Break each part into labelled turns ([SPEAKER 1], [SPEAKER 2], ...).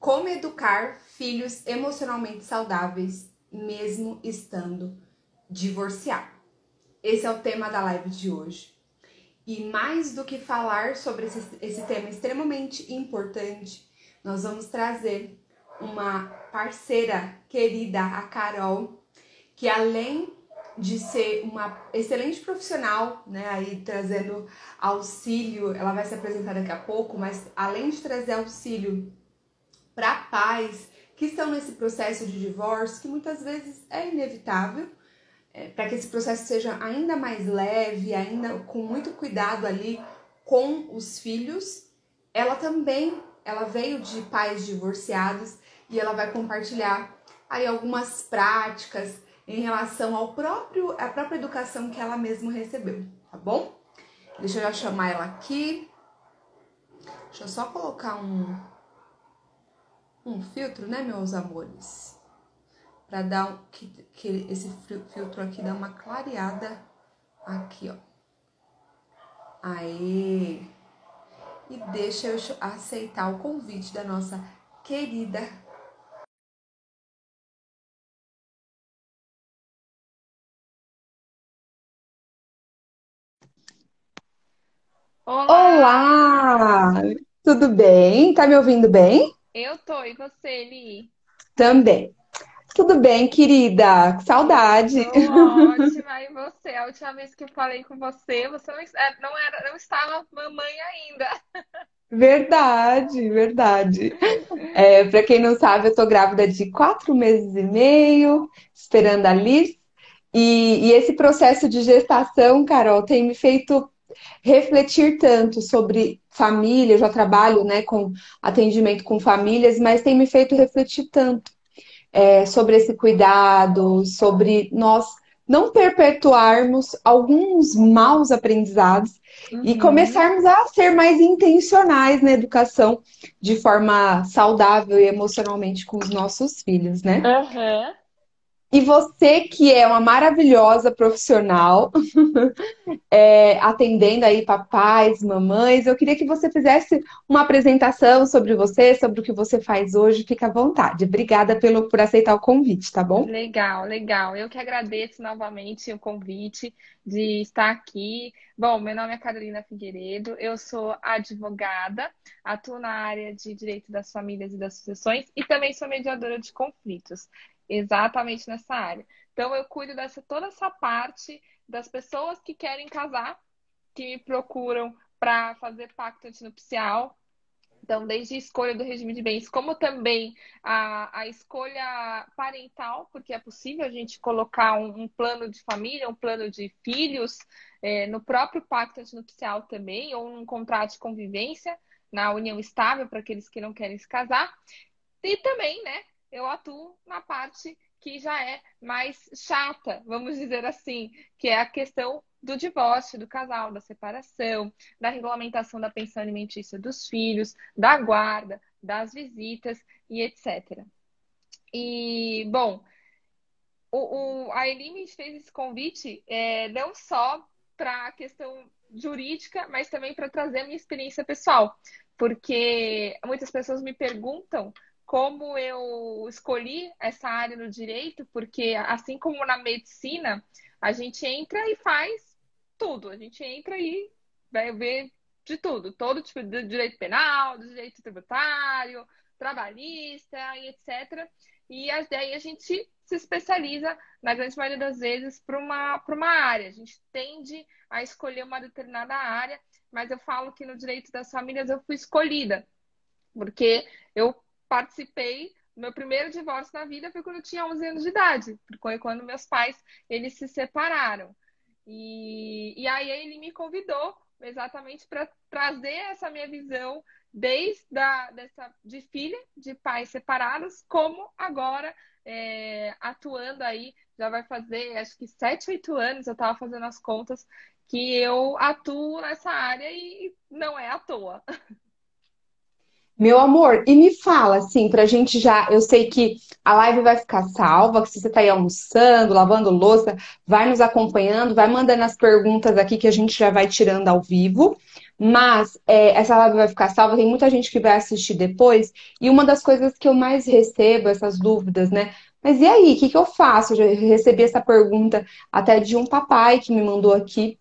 [SPEAKER 1] Como educar filhos emocionalmente saudáveis, mesmo estando divorciado? Esse é o tema da live de hoje. E mais do que falar sobre esse, esse tema extremamente importante, nós vamos trazer uma parceira querida, a Carol, que além de ser uma excelente profissional, né, aí trazendo auxílio, ela vai se apresentar daqui a pouco, mas além de trazer auxílio para pais que estão nesse processo de divórcio, que muitas vezes é inevitável, é, para que esse processo seja ainda mais leve, ainda com muito cuidado ali com os filhos, ela também ela veio de pais divorciados e ela vai compartilhar aí algumas práticas em relação ao próprio à própria educação que ela mesma recebeu, tá bom? Deixa eu já chamar ela aqui. Deixa eu só colocar um um filtro, né, meus amores? Para dar um, que, que esse filtro aqui dá uma clareada aqui, ó. Aê! E deixa eu aceitar o convite da nossa querida Olá! Olá! Tudo bem? Tá me ouvindo bem?
[SPEAKER 2] Eu tô, e você, Eli?
[SPEAKER 1] Também. Tudo bem, querida? Saudade.
[SPEAKER 2] Tô ótima, e você? A última vez que eu falei com você, você não, é, não, era, não estava mamãe ainda.
[SPEAKER 1] Verdade, verdade. É, para quem não sabe, eu tô grávida de quatro meses e meio, esperando a Liz. E, e esse processo de gestação, Carol, tem me feito refletir tanto sobre família, eu já trabalho né, com atendimento com famílias, mas tem me feito refletir tanto é, sobre esse cuidado, sobre nós não perpetuarmos alguns maus aprendizados uhum. e começarmos a ser mais intencionais na educação de forma saudável e emocionalmente com os nossos filhos, né?
[SPEAKER 2] Uhum.
[SPEAKER 1] E você que é uma maravilhosa profissional, é, atendendo aí papais, mamães, eu queria que você fizesse uma apresentação sobre você, sobre o que você faz hoje. Fica à vontade. Obrigada pelo, por aceitar o convite, tá bom?
[SPEAKER 2] Legal, legal. Eu que agradeço novamente o convite de estar aqui. Bom, meu nome é Carolina Figueiredo, eu sou advogada, atuo na área de direito das famílias e das sucessões e também sou mediadora de conflitos exatamente nessa área. Então eu cuido dessa toda essa parte das pessoas que querem casar, que me procuram para fazer pacto antinupcial. Então, desde a escolha do regime de bens, como também a, a escolha parental, porque é possível a gente colocar um, um plano de família, um plano de filhos é, no próprio pacto antinupcial também, ou num contrato de convivência na união estável para aqueles que não querem se casar. E também, né, eu atuo na parte que já é mais chata, vamos dizer assim, que é a questão do divórcio do casal, da separação, da regulamentação da pensão alimentícia dos filhos, da guarda, das visitas e etc. E, bom, o, o, a Eli fez esse convite é, não só para a questão jurídica, mas também para trazer minha experiência pessoal, porque muitas pessoas me perguntam como eu escolhi essa área no direito, porque assim como na medicina, a gente entra e faz tudo. A gente entra e vai ver de tudo, todo tipo de direito penal, do direito tributário, trabalhista e etc. E aí a gente se especializa, na grande maioria das vezes, para uma, uma área. A gente tende a escolher uma determinada área, mas eu falo que no direito das famílias eu fui escolhida, porque eu participei meu primeiro divórcio na vida foi quando eu tinha 11 anos de idade, foi quando meus pais eles se separaram. E, e aí ele me convidou exatamente para trazer essa minha visão desde dessa de filha de pais separados, como agora é, atuando aí já vai fazer acho que 7, 8 anos eu estava fazendo as contas que eu atuo nessa área e não é à toa.
[SPEAKER 1] Meu amor, e me fala, assim, pra gente já. Eu sei que a live vai ficar salva, que se você tá aí almoçando, lavando louça, vai nos acompanhando, vai mandando as perguntas aqui que a gente já vai tirando ao vivo. mas é, essa live vai ficar salva, tem muita gente que vai assistir depois, e uma das coisas que eu mais recebo, essas dúvidas, né? Mas e aí, o que, que eu faço? Eu já recebi essa pergunta até de um papai que me mandou aqui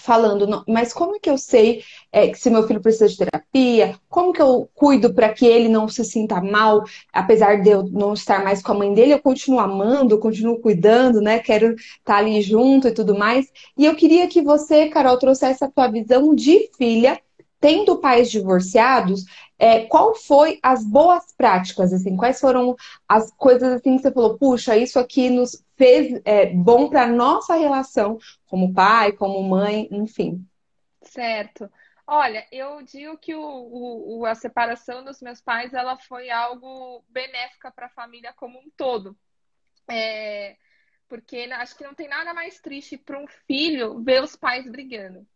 [SPEAKER 1] falando, mas como é que eu sei é, que se meu filho precisa de terapia? Como que eu cuido para que ele não se sinta mal, apesar de eu não estar mais com a mãe dele, eu continuo amando, eu continuo cuidando, né? Quero estar tá ali junto e tudo mais. E eu queria que você, Carol, trouxesse a tua visão de filha, tendo pais divorciados, é, qual foi as boas práticas, assim, quais foram as coisas assim que você falou, puxa, isso aqui nos fez é, bom para nossa relação como pai, como mãe, enfim.
[SPEAKER 2] Certo. Olha, eu digo que o, o, a separação dos meus pais ela foi algo benéfica para a família como um todo. É, porque acho que não tem nada mais triste para um filho ver os pais brigando.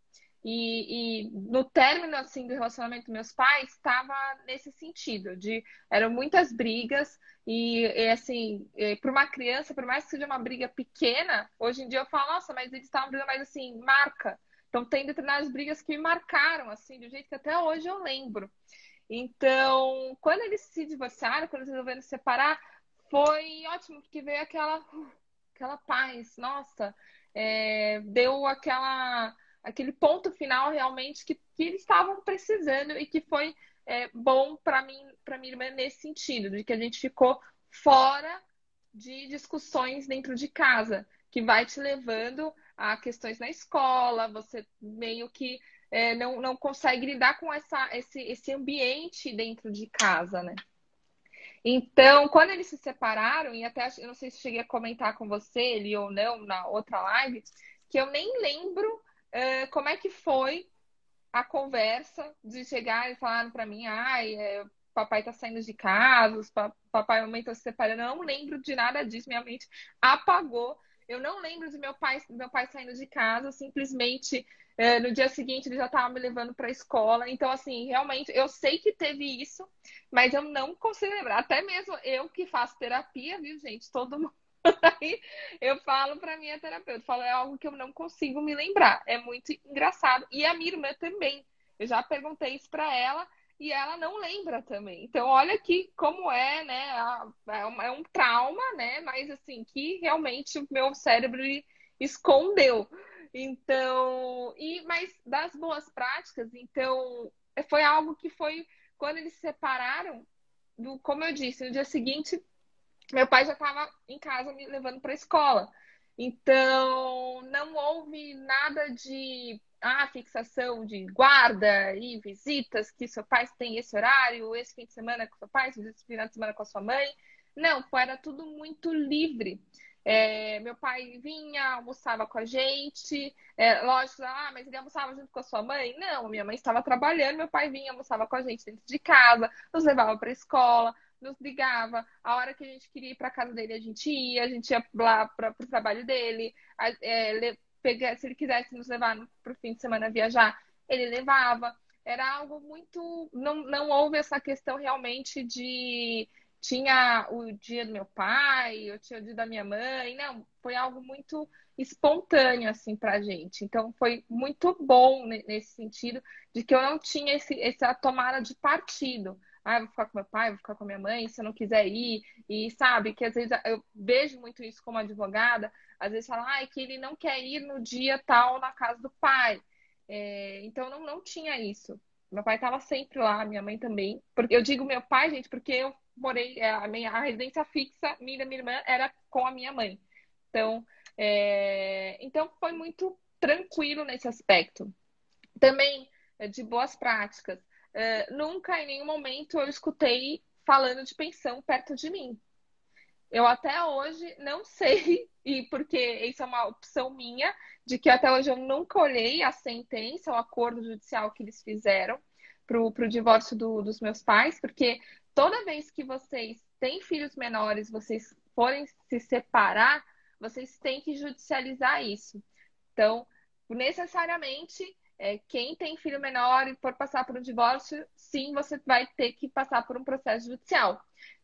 [SPEAKER 2] E, e, no término assim do relacionamento dos meus pais estava nesse sentido de eram muitas brigas e, e assim para uma criança por mais que seja uma briga pequena hoje em dia eu falo nossa mas eles estavam brigando mais assim marca. Então tem determinadas brigas que me marcaram assim um jeito que até hoje eu lembro. Então quando eles se divorciaram quando eles resolveram se separar foi ótimo porque veio aquela aquela paz. Nossa é, deu aquela aquele ponto final realmente que, que eles estavam precisando e que foi é, bom para mim, para minha irmã nesse sentido, de que a gente ficou fora de discussões dentro de casa, que vai te levando a questões na escola, você meio que é, não, não consegue lidar com essa, esse, esse ambiente dentro de casa, né? Então, quando eles se separaram, e até eu não sei se cheguei a comentar com você, ele ou não, na outra live, que eu nem lembro uh, como é que foi a conversa de chegar e falar para mim, ai, é, papai tá saindo de casa, papai e mamãe estão se separando. Eu não lembro de nada disso, minha mente apagou. Eu não lembro de meu pai, meu pai saindo de casa, simplesmente é, no dia seguinte ele já estava me levando para a escola. Então, assim, realmente, eu sei que teve isso, mas eu não consigo lembrar. Até mesmo eu que faço terapia, viu, gente? Todo mundo Aí eu falo para minha terapeuta, falo, é algo que eu não consigo me lembrar. É muito engraçado. E a minha irmã também. Eu já perguntei isso para ela e ela não lembra também. Então, olha aqui como é, né? É, é um trauma, né? Mas assim, que realmente o meu cérebro escondeu. Então, e mas das boas práticas, então, foi algo que foi quando eles se separaram, do, como eu disse, no dia seguinte meu pai já estava em casa me levando para a escola. Então, não houve nada de ah, fixação de guarda e visitas, que seu pai tem esse horário, esse fim de semana com seu pai, esse final de semana com a sua mãe. Não, era tudo muito livre. É, meu pai vinha, almoçava com a gente. É, lógico, ah, mas ele almoçava junto com a sua mãe? Não, minha mãe estava trabalhando, meu pai vinha, almoçava com a gente dentro de casa, nos levava para a escola, nos ligava. A hora que a gente queria ir para casa dele, a gente ia, a gente ia lá para o trabalho dele. É, pegar, se ele quisesse nos levar para o fim de semana viajar, ele levava. Era algo muito. Não, não houve essa questão realmente de. Tinha o dia do meu pai, eu tinha o dia da minha mãe. Não, foi algo muito espontâneo assim pra gente. Então foi muito bom nesse sentido de que eu não tinha esse, essa tomada de partido ah, vou ficar com meu pai, vou ficar com minha mãe, se eu não quiser ir. E sabe, que às vezes eu vejo muito isso como advogada, às vezes fala, ah, é que ele não quer ir no dia tal na casa do pai. É, então não, não tinha isso. Meu pai estava sempre lá, minha mãe também. Porque eu digo meu pai, gente, porque eu morei, é, a minha a residência fixa minha minha irmã era com a minha mãe. Então, é, então foi muito tranquilo nesse aspecto. Também é, de boas práticas. Uh, nunca em nenhum momento eu escutei falando de pensão perto de mim. Eu até hoje não sei, e porque isso é uma opção minha, de que até hoje eu nunca olhei a sentença, o acordo judicial que eles fizeram para o divórcio do, dos meus pais, porque toda vez que vocês têm filhos menores, vocês forem se separar, vocês têm que judicializar isso. Então, necessariamente, é, quem tem filho menor e for passar por um divórcio, sim, você vai ter que passar por um processo judicial.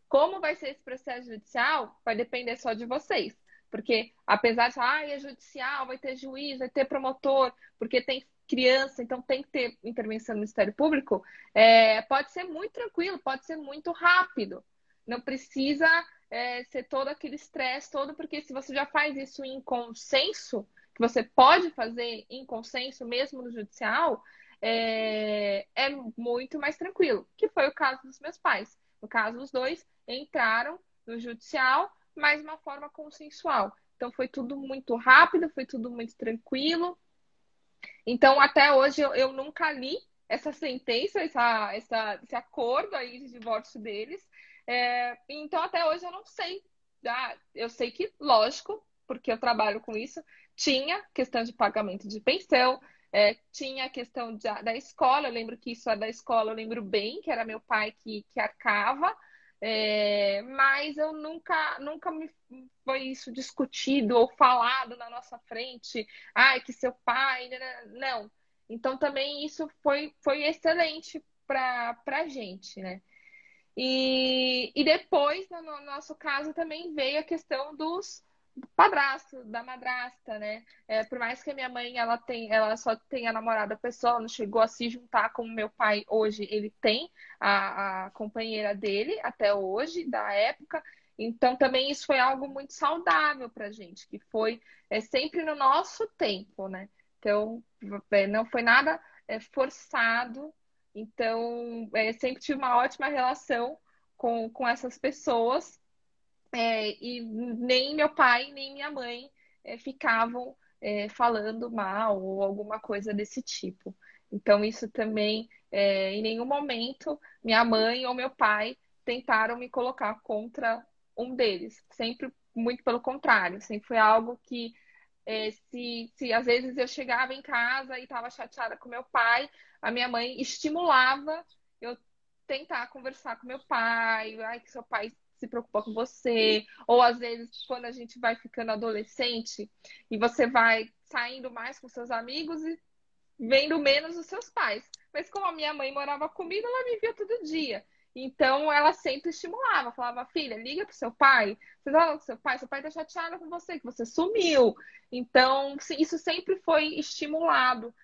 [SPEAKER 2] Como vai ser esse processo judicial, vai depender só de vocês. Porque apesar de, ah, é judicial, vai ter juiz, vai ter promotor, porque tem criança, então tem que ter intervenção do Ministério Público, é, pode ser muito tranquilo, pode ser muito rápido. Não precisa é, ser todo aquele estresse todo, porque se você já faz isso em consenso, que você pode fazer em consenso mesmo no judicial, é, é muito mais tranquilo, que foi o caso dos meus pais. No caso, os dois entraram no judicial, mas de uma forma consensual. Então foi tudo muito rápido, foi tudo muito tranquilo. Então, até hoje, eu, eu nunca li essa sentença, essa, essa, esse acordo aí de divórcio deles. É, então, até hoje, eu não sei. Ah, eu sei que, lógico, porque eu trabalho com isso, tinha questão de pagamento de pensão, é, tinha a questão de, da escola, eu lembro que isso é da escola, eu lembro bem, que era meu pai que, que arcava, é, mas eu nunca, nunca me foi isso discutido ou falado na nossa frente. Ai, que seu pai. Né, né, não. Então também isso foi, foi excelente para a gente, né? E, e depois, no nosso caso, também veio a questão dos padrasto, da madrasta, né? É, por mais que a minha mãe ela tem, ela só tenha namorado a pessoa, não chegou a se juntar com o meu pai hoje, ele tem a, a companheira dele até hoje, da época. Então também isso foi algo muito saudável pra gente, que foi é, sempre no nosso tempo, né? Então é, não foi nada é, forçado. Então é, sempre tive uma ótima relação com, com essas pessoas é, e nem meu pai nem minha mãe é, ficavam é, falando mal ou alguma coisa desse tipo. Então, isso também, é, em nenhum momento, minha mãe ou meu pai tentaram me colocar contra um deles. Sempre, muito pelo contrário, sempre foi algo que, é, se, se às vezes eu chegava em casa e estava chateada com meu pai, a minha mãe estimulava eu tentar conversar com meu pai, ai, que seu pai se preocupa com você, ou às vezes quando a gente vai ficando adolescente e você vai saindo mais com seus amigos e vendo menos os seus pais. Mas como a minha mãe morava comigo, ela me via todo dia. Então ela sempre estimulava, falava, filha, liga pro seu pai, você fala com seu pai, seu pai tá chateado com você, que você sumiu. Então, isso sempre foi estimulado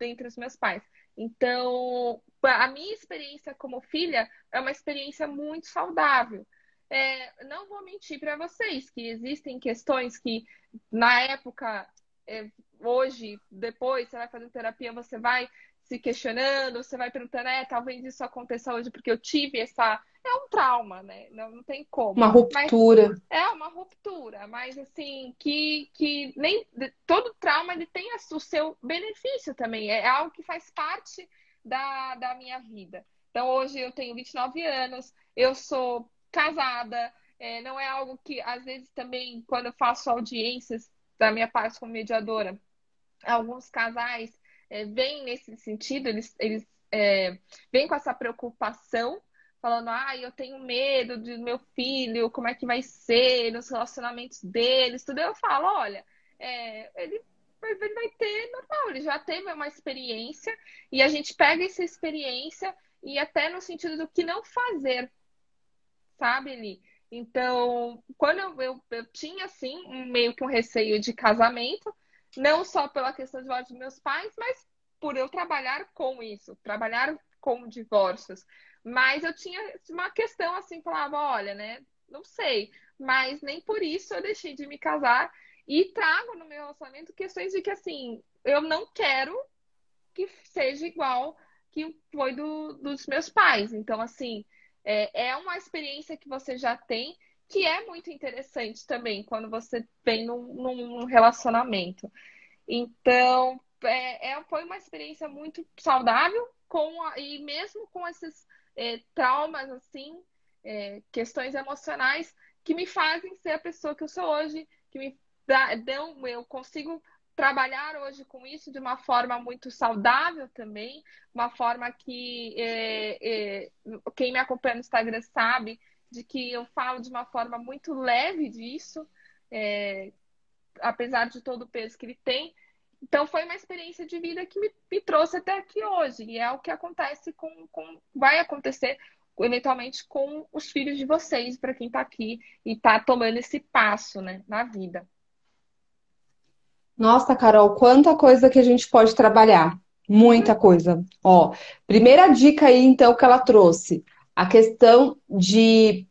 [SPEAKER 2] entre os meus pais. Então, a minha experiência como filha é uma experiência muito saudável é, não vou mentir para vocês que existem questões que na época, é, hoje, depois, você vai fazendo terapia, você vai se questionando, você vai perguntando, é, talvez isso aconteça hoje porque eu tive essa. É um trauma, né? Não, não tem como.
[SPEAKER 1] Uma ruptura.
[SPEAKER 2] Mas, é uma ruptura, mas assim, que, que nem todo trauma ele tem o seu benefício também. É algo que faz parte da, da minha vida. Então, hoje eu tenho 29 anos, eu sou casada. É, não é algo que, às vezes, também, quando eu faço audiências da minha parte como mediadora, alguns casais é, vêm nesse sentido, eles, eles é, vêm com essa preocupação, falando, ah, eu tenho medo do meu filho, como é que vai ser nos relacionamentos deles, tudo. Eu falo, olha, é, ele ele vai ter normal, ele já teve uma experiência e a gente pega essa experiência e até no sentido do que não fazer sabe, Eli? Então, quando eu, eu, eu tinha, assim, um, meio que um receio de casamento, não só pela questão de divórcio dos meus pais, mas por eu trabalhar com isso, trabalhar com divórcios. Mas eu tinha uma questão assim, falava, olha, né, não sei, mas nem por isso eu deixei de me casar e trago no meu relacionamento questões de que assim, eu não quero que seja igual que foi do, dos meus pais. Então, assim, é, é uma experiência que você já tem, que é muito interessante também quando você vem num, num relacionamento. Então, é, é, foi uma experiência muito saudável com a, e mesmo com esses é, traumas, assim, é, questões emocionais que me fazem ser a pessoa que eu sou hoje, que me dão, eu consigo trabalhar hoje com isso de uma forma muito saudável também, uma forma que é, é, quem me acompanha no Instagram sabe de que eu falo de uma forma muito leve disso, é, apesar de todo o peso que ele tem. Então foi uma experiência de vida que me, me trouxe até aqui hoje e é o que acontece com, com vai acontecer eventualmente com os filhos de vocês para quem está aqui e está tomando esse passo, né, na vida.
[SPEAKER 1] Nossa, Carol, quanta coisa que a gente pode trabalhar. Muita coisa. Ó, primeira dica aí, então, que ela trouxe. A questão de.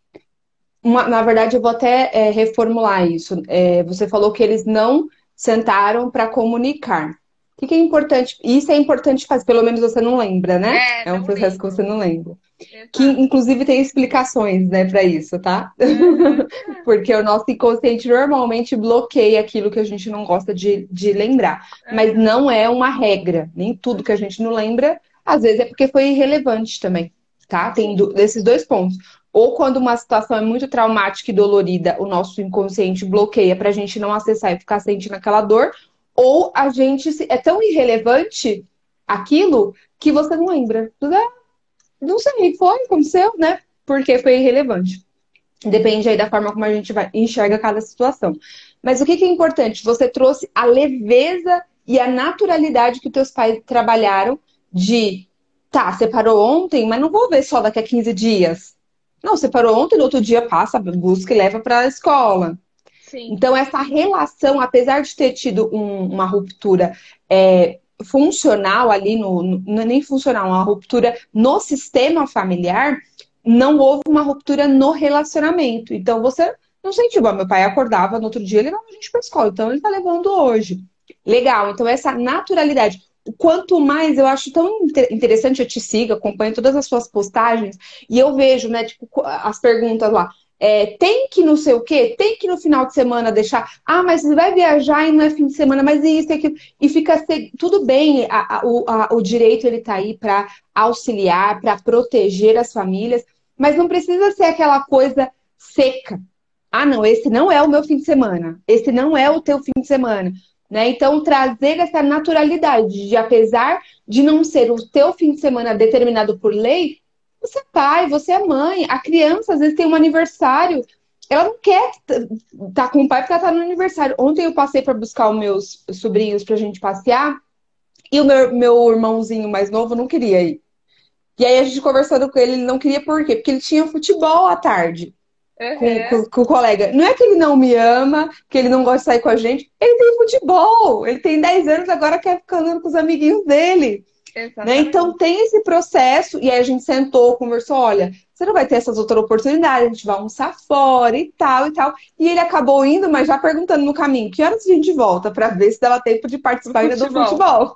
[SPEAKER 1] Uma, na verdade, eu vou até é, reformular isso. É, você falou que eles não sentaram para comunicar. O que, que, é importante? Isso é importante fazer, pelo menos você não lembra, né?
[SPEAKER 2] É,
[SPEAKER 1] é um processo lembro. que você não lembra.
[SPEAKER 2] Exato.
[SPEAKER 1] Que inclusive tem explicações, né, para isso, tá? Uhum. Porque o nosso inconsciente normalmente bloqueia aquilo que a gente não gosta de, de lembrar. Uhum. Mas não é uma regra. Nem tudo que a gente não lembra, às vezes é porque foi irrelevante também, tá? Tem do, esses dois pontos. Ou quando uma situação é muito traumática e dolorida, o nosso inconsciente bloqueia pra gente não acessar e ficar sentindo aquela dor, ou a gente é tão irrelevante aquilo que você não lembra. Não sei, foi, aconteceu, né? Porque foi irrelevante. Depende aí da forma como a gente vai, enxerga cada situação. Mas o que, que é importante? Você trouxe a leveza e a naturalidade que teus pais trabalharam de tá, separou ontem, mas não vou ver só daqui a 15 dias. Não, separou ontem, no outro dia passa, busca e leva para a escola. Então, essa relação, apesar de ter tido um, uma ruptura é, funcional ali, no, no, não é nem funcional, uma ruptura no sistema familiar, não houve uma ruptura no relacionamento. Então, você não sentiu, meu pai acordava no outro dia, ele levava a gente para escola, então ele tá levando hoje. Legal, então essa naturalidade. Quanto mais eu acho tão interessante, eu te sigo, acompanho todas as suas postagens e eu vejo, né, tipo, as perguntas lá. É, tem que não sei o quê, tem que no final de semana deixar. Ah, mas você vai viajar e não é fim de semana, mas isso e aquilo. E fica tudo bem, a, a, o, a, o direito ele tá aí para auxiliar, para proteger as famílias, mas não precisa ser aquela coisa seca. Ah, não, esse não é o meu fim de semana, esse não é o teu fim de semana. Né? Então, trazer essa naturalidade de, apesar de não ser o teu fim de semana determinado por lei, você é pai, você é mãe. A criança, às vezes, tem um aniversário. Ela não quer estar tá com o pai porque ela está no aniversário. Ontem eu passei para buscar os meus sobrinhos para a gente passear. E o meu, meu irmãozinho mais novo não queria ir. E aí a gente conversando com ele, ele não queria por quê? Porque ele tinha futebol à tarde. Uhum. Com, com, com, o colega. Não é que ele não me ama, que ele não gosta de sair com a gente. Ele tem futebol. Ele tem 10 anos, agora quer ficar andando com os amiguinhos dele. Né? Então tem esse processo, e aí a gente sentou, conversou, olha, você não vai ter essas outras oportunidades, a gente vai almoçar fora e tal e tal. E ele acabou indo, mas já perguntando no caminho, que horas a gente volta para ver se dava tempo de participar ainda do futebol.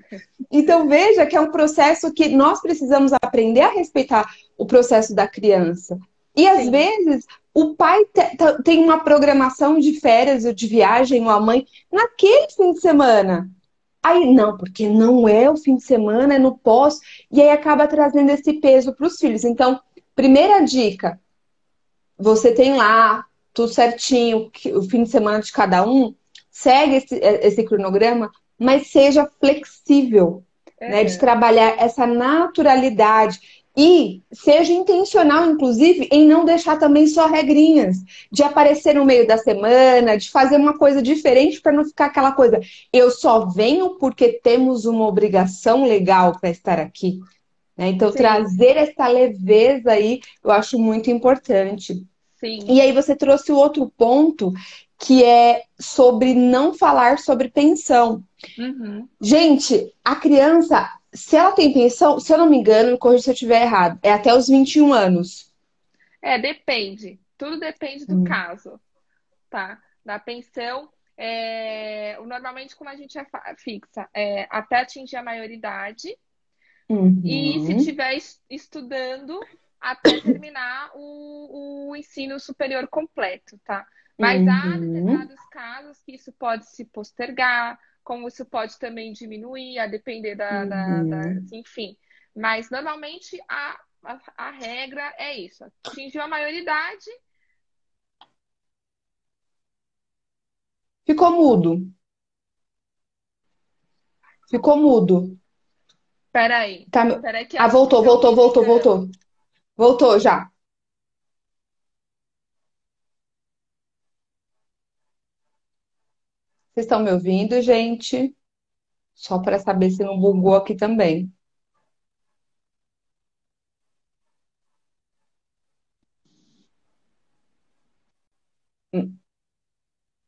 [SPEAKER 1] então veja que é um processo que nós precisamos aprender a respeitar o processo da criança. E às Sim. vezes o pai tem uma programação de férias ou de viagem, ou a mãe, naquele fim de semana. Aí, não, porque não é o fim de semana, é no pós, e aí acaba trazendo esse peso para os filhos. Então, primeira dica: você tem lá tudo certinho, o fim de semana de cada um, segue esse, esse cronograma, mas seja flexível, é. né? De trabalhar essa naturalidade. E seja intencional, inclusive, em não deixar também só regrinhas, de aparecer no meio da semana, de fazer uma coisa diferente para não ficar aquela coisa. Eu só venho porque temos uma obrigação legal para estar aqui. Né? Então, Sim. trazer essa leveza aí, eu acho muito importante.
[SPEAKER 2] Sim.
[SPEAKER 1] E aí você trouxe o outro ponto que é sobre não falar sobre pensão.
[SPEAKER 2] Uhum.
[SPEAKER 1] Gente, a criança se ela tem pensão, se eu não me engano, me corrija se eu estiver errado, é até os 21 anos.
[SPEAKER 2] É, depende. Tudo depende do hum. caso, tá? Da pensão, é... normalmente como a gente é fixa, é até atingir a maioridade
[SPEAKER 1] uhum.
[SPEAKER 2] e se estiver estudando até terminar o, o, ensino superior completo, tá? Mas uhum. há determinados casos que isso pode se postergar, como isso pode também diminuir, a depender da, uhum. da, da enfim. Mas normalmente a, a, a, regra é isso: atingiu a maioridade.
[SPEAKER 1] Ficou mudo. Ficou mudo.
[SPEAKER 2] Peraí.
[SPEAKER 1] Tá...
[SPEAKER 2] Peraí que
[SPEAKER 1] ah, voltou, voltou, voltou, voltou. Voltou já. Vocês estão me ouvindo, gente? Só para saber se não bugou aqui também. Hum.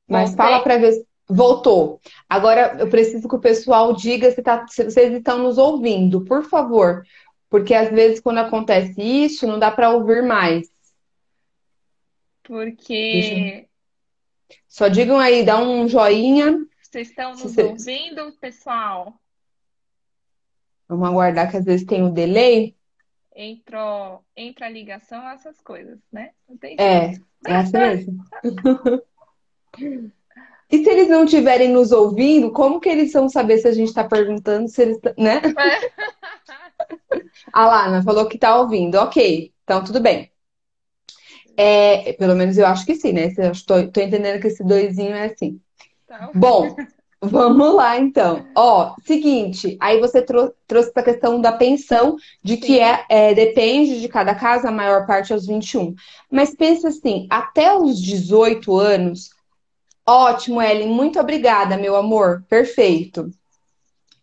[SPEAKER 1] Mas fala para ver. Voltou. Agora eu preciso que o pessoal diga se, tá, se vocês estão nos ouvindo, por favor. Porque às vezes quando acontece isso, não dá para ouvir mais.
[SPEAKER 2] Porque.
[SPEAKER 1] Só digam aí, dá um joinha.
[SPEAKER 2] Vocês estão nos vocês... ouvindo, pessoal?
[SPEAKER 1] Vamos aguardar que às vezes tem um delay.
[SPEAKER 2] Entrou, entra a ligação, essas coisas, né?
[SPEAKER 1] é, é assim mesmo. E se eles não estiverem nos ouvindo, como que eles vão saber se a gente está perguntando se eles, né? É. a Lana falou que está ouvindo. Ok, então tudo bem. É, pelo menos eu acho que sim, né? Estou entendendo que esse doisinho é assim. Tá. Bom, vamos lá então. Ó, seguinte, aí você trou trouxe a questão da pensão, de que é, é, depende de cada caso, a maior parte aos 21. Mas pensa assim, até os 18 anos, ótimo, Ellen, muito obrigada, meu amor, perfeito.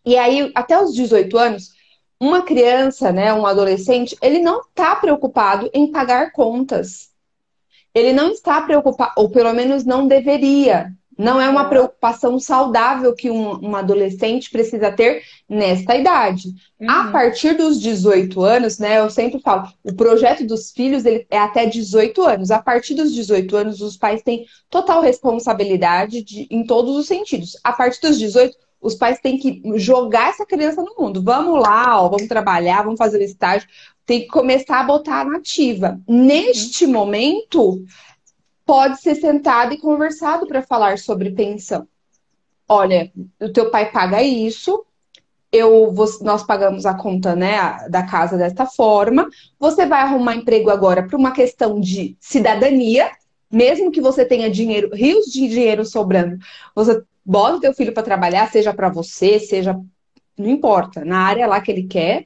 [SPEAKER 1] E aí, até os 18 anos, uma criança, né, um adolescente, ele não está preocupado em pagar contas ele não está preocupado, ou pelo menos não deveria. Não é uma preocupação saudável que um, um adolescente precisa ter nesta idade. Uhum. A partir dos 18 anos, né? Eu sempre falo, o projeto dos filhos ele é até 18 anos. A partir dos 18 anos, os pais têm total responsabilidade de, em todos os sentidos. A partir dos 18, os pais têm que jogar essa criança no mundo. Vamos lá, ó, vamos trabalhar, vamos fazer o estágio, tem que começar a botar nativa. Neste uhum. momento, pode ser sentado e conversado para falar sobre pensão. Olha, o teu pai paga isso, eu, nós pagamos a conta né, da casa desta forma. Você vai arrumar emprego agora para uma questão de cidadania, mesmo que você tenha dinheiro, rios de dinheiro sobrando, você bota o teu filho para trabalhar, seja para você, seja não importa, na área lá que ele quer,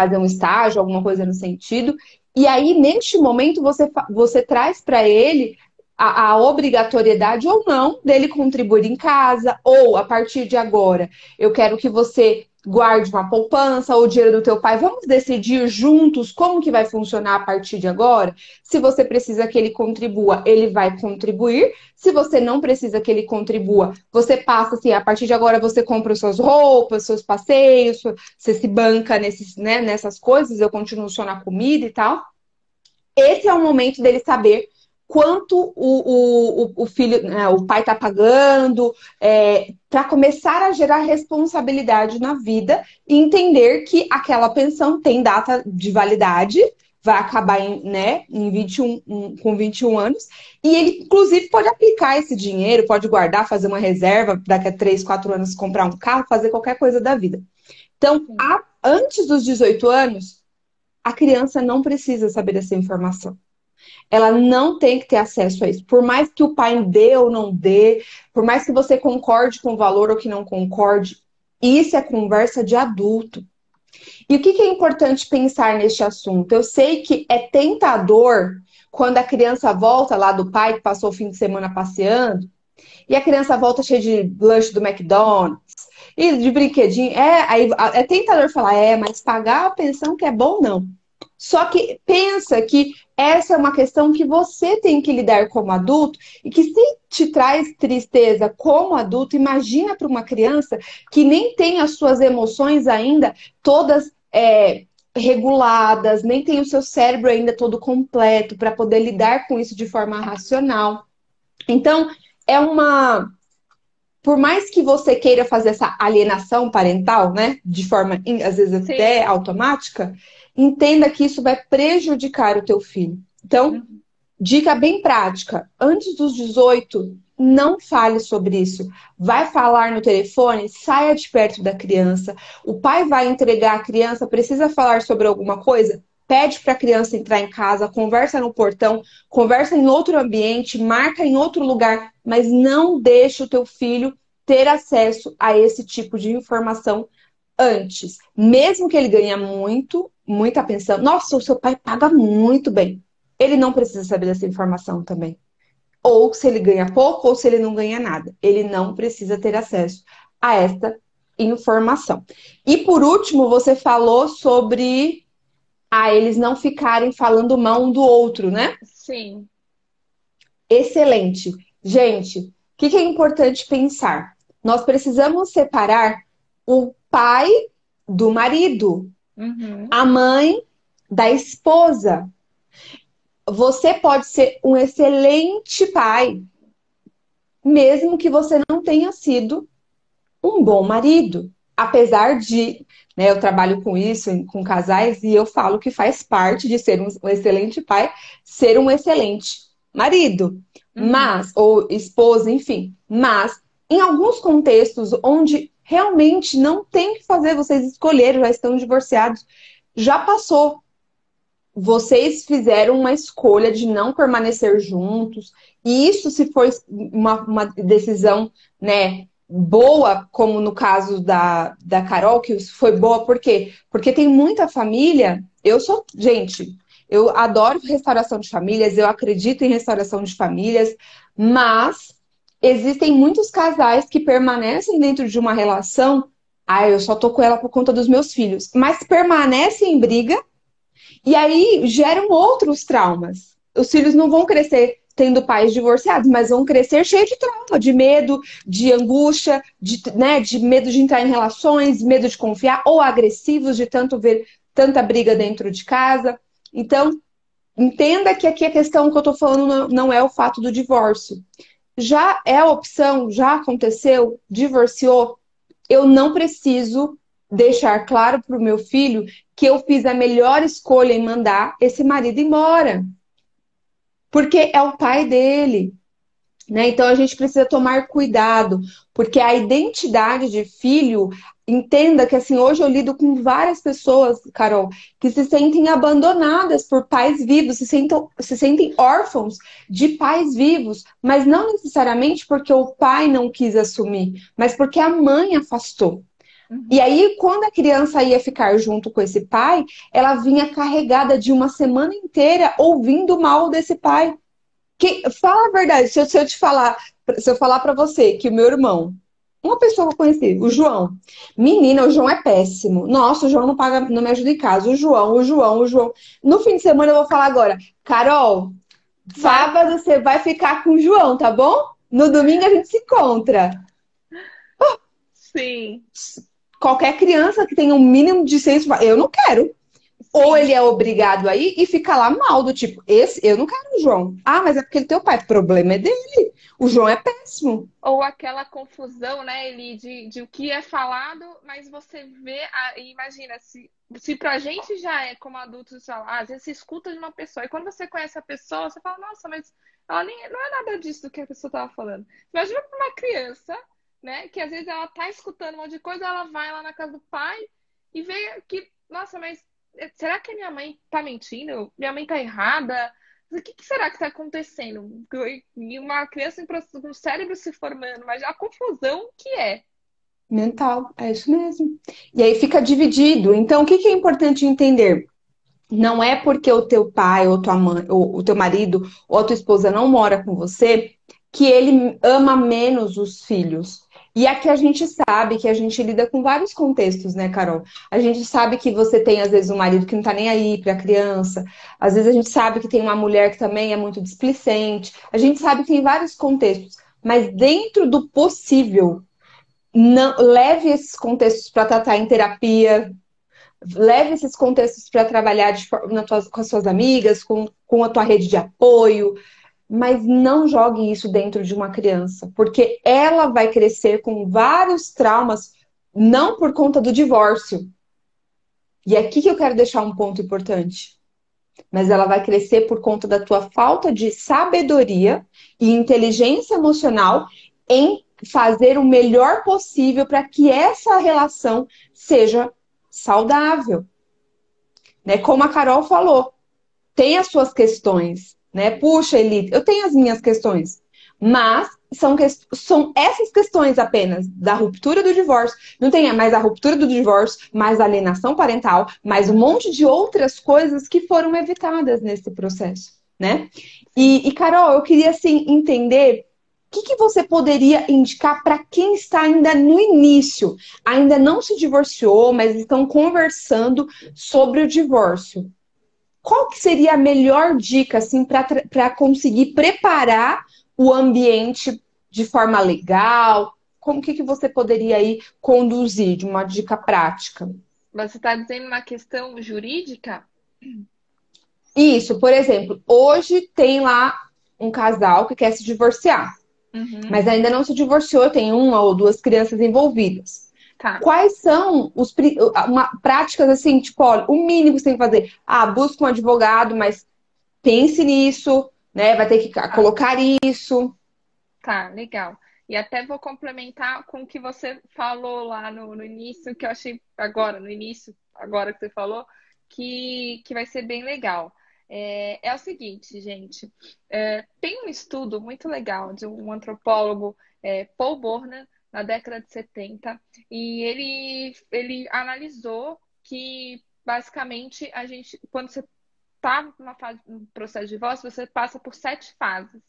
[SPEAKER 1] fazer um estágio, alguma coisa no sentido. E aí, neste momento, você, você traz para ele a, a, obrigatoriedade ou não dele contribuir em casa, ou a partir de agora, eu quero que você guarde uma poupança ou o dinheiro do teu pai. Vamos decidir juntos como que vai funcionar a partir de agora? Se você precisa que ele contribua, ele vai contribuir. Se você não precisa que ele contribua, você passa assim, a partir de agora você compra suas roupas, seus passeios, você se banca nesses, né, nessas coisas, eu continuo só na comida e tal. Esse é o momento dele saber quanto o, o, o filho, né, o pai está pagando, é, para começar a gerar responsabilidade na vida e entender que aquela pensão tem data de validade, vai acabar em, né, em 21, com 21 anos, e ele, inclusive, pode aplicar esse dinheiro, pode guardar, fazer uma reserva, daqui a 3, 4 anos comprar um carro, fazer qualquer coisa da vida. Então, a, antes dos 18 anos, a criança não precisa saber dessa informação ela não tem que ter acesso a isso. Por mais que o pai dê ou não dê, por mais que você concorde com o valor ou que não concorde, isso é conversa de adulto. E o que, é importante pensar neste assunto? Eu sei que é tentador quando a criança volta lá do pai que passou o fim de semana passeando, e a criança volta cheia de lanche do McDonald's e de brinquedinho. É, aí, é tentador falar, é, mas pagar a pensão que é bom, não. Só que pensa que essa é uma questão que você tem que lidar como adulto e que se te traz tristeza como adulto, imagina para uma criança que nem tem as suas emoções ainda todas é, reguladas, nem tem o seu cérebro ainda todo completo para poder lidar com isso de forma racional. Então, é uma por mais que você queira fazer essa alienação parental, né, de forma às vezes até Sim. automática, entenda que isso vai prejudicar o teu filho. Então, uhum. dica bem prática: antes dos 18, não fale sobre isso. Vai falar no telefone, saia de perto da criança. O pai vai entregar a criança, precisa falar sobre alguma coisa? Pede para a criança entrar em casa, conversa no portão, conversa em outro ambiente, marca em outro lugar, mas não deixe o teu filho ter acesso a esse tipo de informação antes. Mesmo que ele ganhe muito, muita pensão. Nossa, o seu pai paga muito bem. Ele não precisa saber dessa informação também. Ou se ele ganha pouco ou se ele não ganha nada. Ele não precisa ter acesso a esta informação. E por último, você falou sobre ah, eles não ficarem falando mal um do outro, né?
[SPEAKER 2] Sim.
[SPEAKER 1] Excelente. Gente, que, que é importante pensar? Nós precisamos separar o pai do marido, uhum. a mãe da esposa. Você pode ser um excelente pai, mesmo que você não tenha sido um bom marido. Apesar de, né, eu trabalho com isso, com casais, e eu falo que faz parte de ser um, excelente pai, ser um excelente marido. Uhum. Mas, ou esposa, enfim. Mas, em alguns contextos onde realmente não tem que fazer vocês escolherem, já estão divorciados, já passou. Vocês fizeram uma escolha de não permanecer juntos, e isso se foi uma, uma decisão, né, boa, como no caso da, da Carol, que foi boa, por quê? Porque tem muita família. Eu sou, gente, eu adoro restauração de famílias, eu acredito em restauração de famílias, mas existem muitos casais que permanecem dentro de uma relação. Ah, eu só tô com ela por conta dos meus filhos, mas permanecem em briga e aí geram outros traumas. Os filhos não vão crescer tendo pais divorciados, mas vão crescer cheio de trauma, de medo, de angústia, de, né, de medo de entrar em relações, medo de confiar, ou agressivos de tanto ver tanta briga dentro de casa. Então, entenda que aqui a questão que eu estou falando não é o fato do divórcio. Já é a opção, já aconteceu, divorciou, eu não preciso deixar claro para o meu filho que eu fiz a melhor escolha em mandar esse marido embora. Porque é o pai dele. Né? Então a gente precisa tomar cuidado, porque a identidade de filho entenda que assim, hoje eu lido com várias pessoas, Carol, que se sentem abandonadas por pais vivos, se, sentam, se sentem órfãos de pais vivos, mas não necessariamente porque o pai não quis assumir, mas porque a mãe afastou. Uhum. E aí, quando a criança ia ficar junto com esse pai, ela vinha carregada de uma semana inteira ouvindo mal desse pai. Que, fala a verdade, se eu, se eu te falar, se eu falar para você que o meu irmão uma pessoa que eu conheci, o João. Menina, o João é péssimo. Nossa, o João não paga, não me ajuda em casa. O João, o João, o João. No fim de semana eu vou falar agora, Carol, sábado você vai ficar com o João, tá bom? No domingo a gente se encontra.
[SPEAKER 2] Sim.
[SPEAKER 1] Qualquer criança que tenha um mínimo de senso, eu não quero. Ou ele é obrigado aí e fica lá mal, do tipo, esse, eu não quero o João. Ah, mas é porque ele é teu pai. O problema é dele. O João é péssimo.
[SPEAKER 2] Ou aquela confusão, né, Eli, de, de o que é falado, mas você vê, a, imagina, se, se pra gente já é como adultos, às vezes escuta de uma pessoa, e quando você conhece a pessoa, você fala, nossa, mas ela nem, não é nada disso do que a pessoa tava falando. Imagina pra uma criança, né, que às vezes ela tá escutando um monte de coisa, ela vai lá na casa do pai e vê que, nossa, mas será que minha mãe tá mentindo? Minha mãe tá errada? O que, que será que está acontecendo? Uma criança com o cérebro se formando, mas a confusão que é.
[SPEAKER 1] Mental, é isso mesmo. E aí fica dividido. Então, o que, que é importante entender? Não é porque o teu pai, ou tua mãe, ou o teu marido, ou a tua esposa não mora com você, que ele ama menos os filhos. E aqui a gente sabe que a gente lida com vários contextos, né, Carol? A gente sabe que você tem, às vezes, um marido que não tá nem aí pra criança. Às vezes a gente sabe que tem uma mulher que também é muito displicente. A gente sabe que tem vários contextos. Mas dentro do possível, não, leve esses contextos para tratar em terapia, leve esses contextos para trabalhar de, na tua, com as suas amigas, com, com a tua rede de apoio mas não jogue isso dentro de uma criança, porque ela vai crescer com vários traumas, não por conta do divórcio. E é aqui que eu quero deixar um ponto importante. Mas ela vai crescer por conta da tua falta de sabedoria e inteligência emocional em fazer o melhor possível para que essa relação seja saudável. Né? Como a Carol falou, tem as suas questões, né? Puxa, Elite, eu tenho as minhas questões, mas são, que... são essas questões apenas da ruptura do divórcio. Não tem mais a ruptura do divórcio, mais alienação parental, mais um monte de outras coisas que foram evitadas nesse processo, né? E, e Carol, eu queria assim entender o que, que, você poderia indicar para quem está ainda no início, ainda não se divorciou, mas estão conversando sobre o divórcio? Qual que seria a melhor dica assim para conseguir preparar o ambiente de forma legal? Como que, que você poderia aí conduzir de uma dica prática?
[SPEAKER 2] Você está dizendo uma questão jurídica?
[SPEAKER 1] Isso, por exemplo, hoje tem lá um casal que quer se divorciar, uhum. mas ainda não se divorciou, tem uma ou duas crianças envolvidas. Tá. Quais são os uma, práticas assim, tipo, olha, o mínimo que você tem que fazer? Ah, busca um advogado, mas pense nisso, né? Vai ter que tá. colocar isso.
[SPEAKER 2] Tá, legal. E até vou complementar com o que você falou lá no, no início, que eu achei agora, no início, agora que você falou, que, que vai ser bem legal. É, é o seguinte, gente. É, tem um estudo muito legal de um antropólogo, é, Paul Borner, na década de 70, e ele, ele analisou que, basicamente, a gente, quando você está numa fase, processo de divórcio, você passa por sete fases.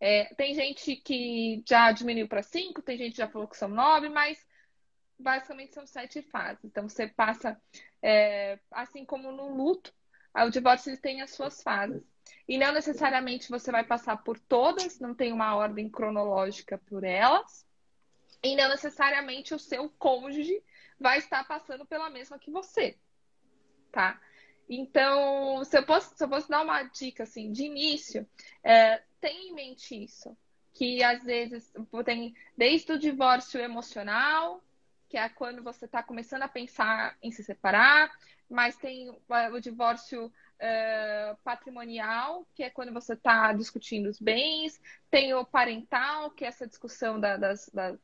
[SPEAKER 2] É, tem gente que já diminuiu para cinco, tem gente que já falou que são nove, mas basicamente são sete fases. Então você passa, é, assim como no luto, o divórcio tem as suas fases. E não necessariamente você vai passar por todas, não tem uma ordem cronológica por elas. E não necessariamente o seu cônjuge vai estar passando pela mesma que você. Tá? Então, se eu posso, se eu posso dar uma dica assim, de início, é, tenha em mente isso. Que às vezes tem desde o divórcio emocional, que é quando você está começando a pensar em se separar, mas tem o divórcio uh, patrimonial, que é quando você está discutindo os bens, tem o parental, que é essa discussão da, da,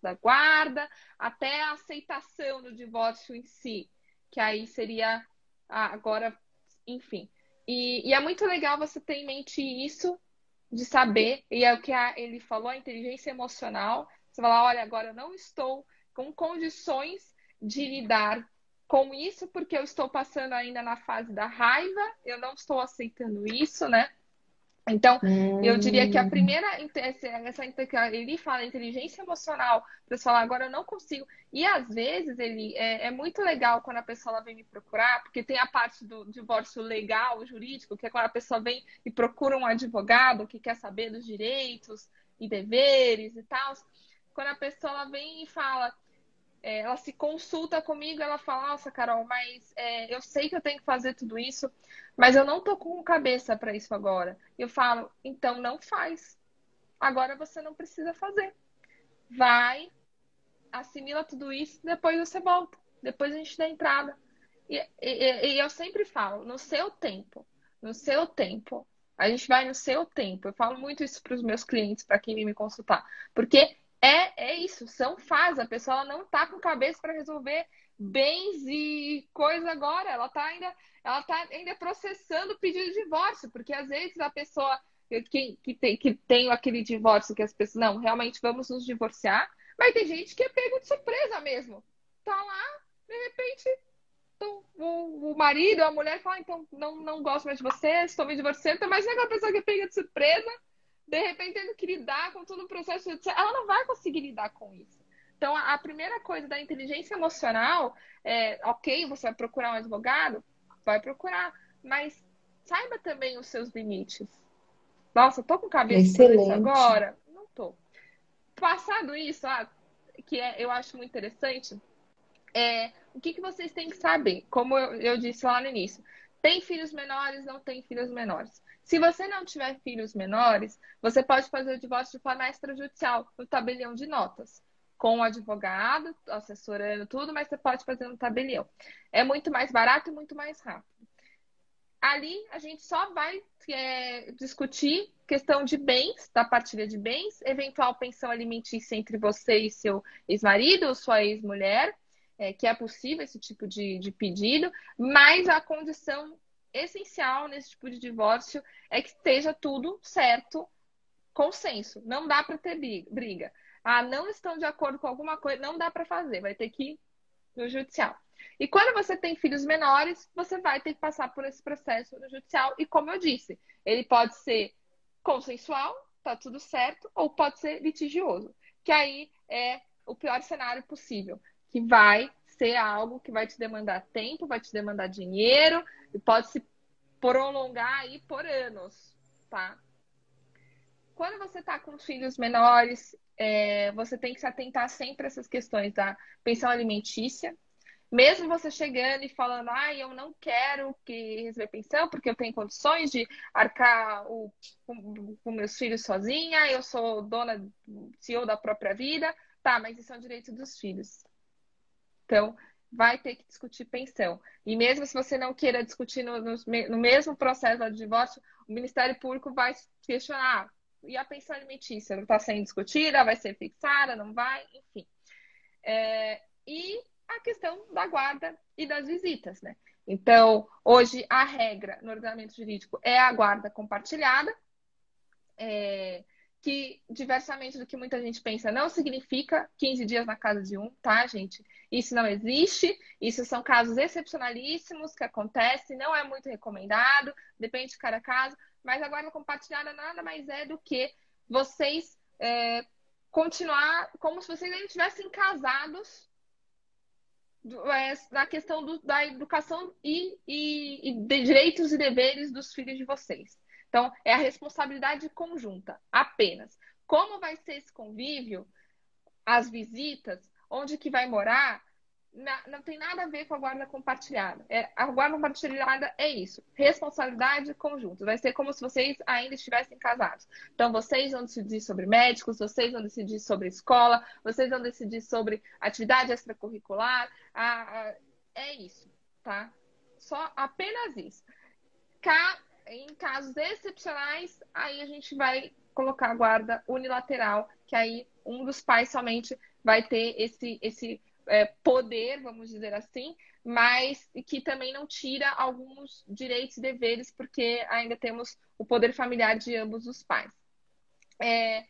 [SPEAKER 2] da guarda, até a aceitação do divórcio em si, que aí seria agora, enfim. E, e, é muito legal você ter em mente isso, de saber, e é o que a, ele falou, a inteligência emocional. Você fala, olha, agora eu não estou com condições de lidar com isso, porque eu estou passando ainda na fase da raiva, eu não estou aceitando isso, né? Então, hum. eu diria que a hum. primeira, essa, ele fala inteligência emocional, para falar agora eu não consigo. E às vezes ele é, é, muito legal quando a pessoa vem me procurar, porque tem a parte do divórcio legal, jurídico, que é quando a pessoa vem e procura um advogado que quer saber dos direitos e deveres e tal. Quando a pessoa vem e fala, é, ela se consulta comigo, ela fala, nossa, Carol, mas é, eu sei que eu tenho que fazer tudo isso, mas eu não tô com cabeça para isso agora. Eu falo, então não faz. Agora você não precisa fazer. Vai, assimila tudo isso, depois você volta. Depois a gente dá entrada. E, e, e eu sempre falo, no seu tempo, no seu tempo. A gente vai no seu tempo. Eu falo muito isso para os meus clientes, para quem me consultar. Porque é, é isso, são fases. A pessoa não tá com cabeça para resolver bens e coisa agora. Ela tá ainda, ela tá ainda processando o pedido de divórcio, porque às vezes a pessoa que, que, tem, que tem aquele divórcio que as pessoas, não, realmente vamos nos divorciar, mas tem gente que é pego de surpresa mesmo. Tá lá, de repente, então, o, o marido, a mulher fala, então não, não gosto mais de você, estou me divorciando, mas não é aquela pessoa que é pega de surpresa de repente tendo que lidar com todo o processo ela não vai conseguir lidar com isso. Então, a, primeira coisa da inteligência emocional é, ok, você vai procurar um advogado? Vai procurar, mas saiba também os seus limites. Nossa, tô com cabeça isso agora? Não tô. Passado isso, ah, que é, eu acho muito interessante, é o que, que vocês têm que saber. Como eu, eu disse lá no início, tem filhos menores, não tem filhos menores. Se você não tiver filhos menores, você pode fazer o divórcio de forma extrajudicial, no tabelião de notas, com o advogado, assessorando tudo, mas você pode fazer no tabelião. É muito mais barato e muito mais rápido. Ali a gente só vai é, discutir questão de bens, da partilha de bens, eventual pensão alimentícia entre você e seu ex-marido ou sua ex-mulher, é, que é possível esse tipo de, de pedido, mas a condição essencial nesse tipo de divórcio é que esteja tudo certo, consenso. Não dá para ter briga. Ah, não estão de acordo com alguma coisa, não dá para fazer, vai ter que ir no judicial. E quando você tem filhos menores, você vai ter que passar por esse processo no judicial. E como eu disse, ele pode ser consensual, tá tudo certo, ou pode ser litigioso, que aí é o pior cenário possível, que vai ser algo que vai te demandar tempo, vai te demandar dinheiro e pode se prolongar aí por anos, tá? Quando você está com filhos menores, é, você tem que se atentar sempre a essas questões da pensão alimentícia. Mesmo você chegando e falando, ah, eu não quero que receber pensão porque eu tenho condições de arcar o, com, com meus filhos sozinha, eu sou dona, CEO da própria vida. Tá, mas isso é um direito dos filhos. Então, vai ter que discutir pensão. E mesmo se você não queira discutir no, no, no mesmo processo do divórcio, o Ministério Público vai questionar. E a pensão alimentícia? Não está sendo discutida? Vai ser fixada? Não vai? Enfim. É, e a questão da guarda e das visitas, né? Então, hoje a regra no ordenamento jurídico é a guarda compartilhada. É, que, diversamente do que muita gente pensa, não significa 15 dias na casa de um, tá, gente? Isso não existe, isso são casos excepcionalíssimos que acontecem, não é muito recomendado, depende de cada caso, mas a guarda compartilhada nada mais é do que vocês é, continuar como se vocês ainda estivessem casados é, na questão do, da educação e, e, e de direitos e deveres dos filhos de vocês. Então, é a responsabilidade conjunta, apenas. Como vai ser esse convívio, as visitas, onde que vai morar, não tem nada a ver com a guarda compartilhada. É, a guarda compartilhada é isso, responsabilidade conjunta. Vai ser como se vocês ainda estivessem casados. Então, vocês vão decidir sobre médicos, vocês vão decidir sobre escola, vocês vão decidir sobre atividade extracurricular. A, a, é isso, tá? Só apenas isso. Cá, em casos excepcionais, aí a gente vai colocar a guarda unilateral, que aí um dos pais somente vai ter esse, esse é, poder, vamos dizer assim, mas que também não tira alguns direitos e deveres, porque ainda temos o poder familiar de ambos os pais. É,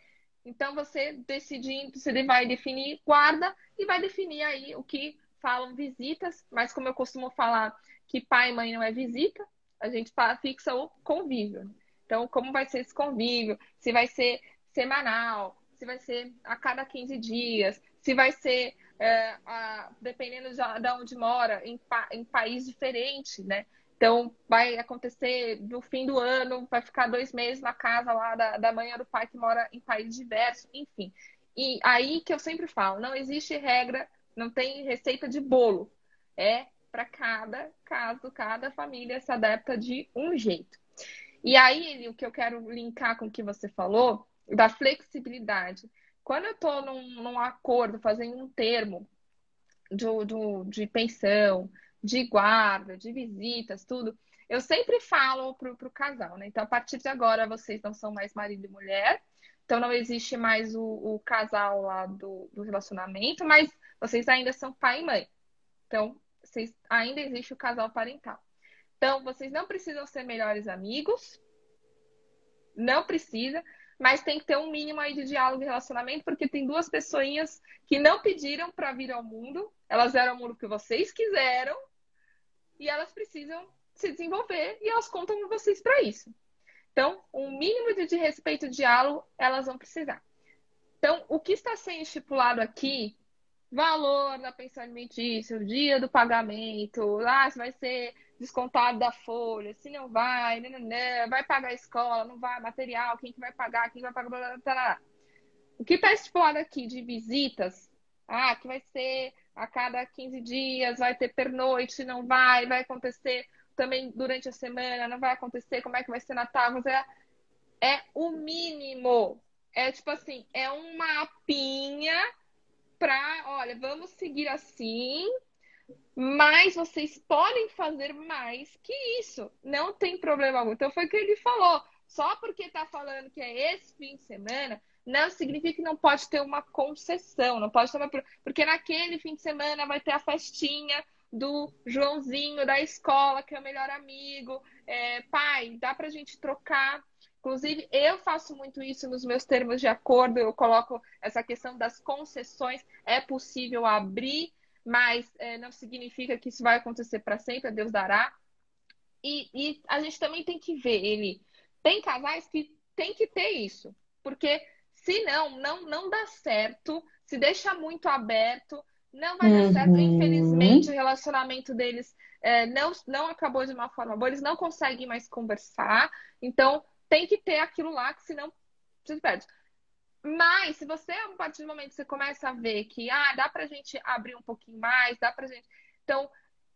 [SPEAKER 2] então você decidindo, você vai definir guarda e vai definir aí o que falam visitas, mas como eu costumo falar que pai e mãe não é visita, a gente fixa o convívio. Então, como vai ser esse convívio? Se vai ser semanal, se vai ser a cada 15 dias, se vai ser, é, a, dependendo de, de onde mora, em, em país diferente, né? Então, vai acontecer no fim do ano, vai ficar dois meses na casa lá da, da mãe ou do pai que mora em país diverso, enfim. E aí que eu sempre falo, não existe regra, não tem receita de bolo. É para cada caso, cada família se adapta de um jeito. E aí, o que eu quero linkar com o que você falou, da flexibilidade. Quando eu estou num, num, acordo, fazendo um termo de, de, de, pensão, de guarda, de visitas, tudo, eu sempre falo para o casal, né? Então, a partir de agora, vocês não são mais marido e mulher, então não existe mais o, o casal lá do, do relacionamento, mas vocês ainda são pai e mãe. Então, vocês, ainda existe o casal parental. Então, vocês não precisam ser melhores amigos, não precisa, mas tem que ter um mínimo aí de diálogo e relacionamento, porque tem duas pessoinhas que não pediram para vir ao mundo, elas vieram ao mundo porque vocês quiseram, e elas precisam se desenvolver e elas contam com vocês para isso. Então, um mínimo de, de respeito e diálogo elas vão precisar. Então, o que está sendo estipulado aqui valor da pensão alimentícia, o dia do pagamento, ah, se vai ser descontado da folha, se não vai, não, não, não, vai pagar a escola, não vai, material, quem que vai pagar, quem vai pagar, blá, blá, blá. O que está estipulado aqui de visitas, ah, que vai ser a cada 15 dias, vai ter pernoite, não vai, vai acontecer também durante a semana, não vai acontecer, como é que vai ser Natal, é, é o mínimo. É tipo assim, é um mapinha para, olha, vamos seguir assim, mas vocês podem fazer mais que isso. Não tem problema algum. Então foi o que ele falou. Só porque tá falando que é esse fim de semana, não significa que não pode ter uma concessão, não pode ter uma... Porque naquele fim de semana vai ter a festinha do Joãozinho da escola, que é o melhor amigo. É, pai, dá pra gente trocar Inclusive, eu faço muito isso nos meus termos de acordo, eu coloco essa questão das concessões. É possível abrir, mas é, não significa que isso vai acontecer para sempre, Deus dará. E, e, a gente também tem que ver ele. Tem casais que tem que ter isso, porque se não, não, não dá certo, se deixa muito aberto, não vai uhum. dar certo. Infelizmente, o relacionamento deles é, não, não acabou de uma forma boa, eles não conseguem mais conversar. Então, tem que ter aquilo lá, que senão você perde. Mas, se você, a partir do momento que você começa a ver que, ah, dá pra gente abrir um pouquinho mais, dá pra gente. Então,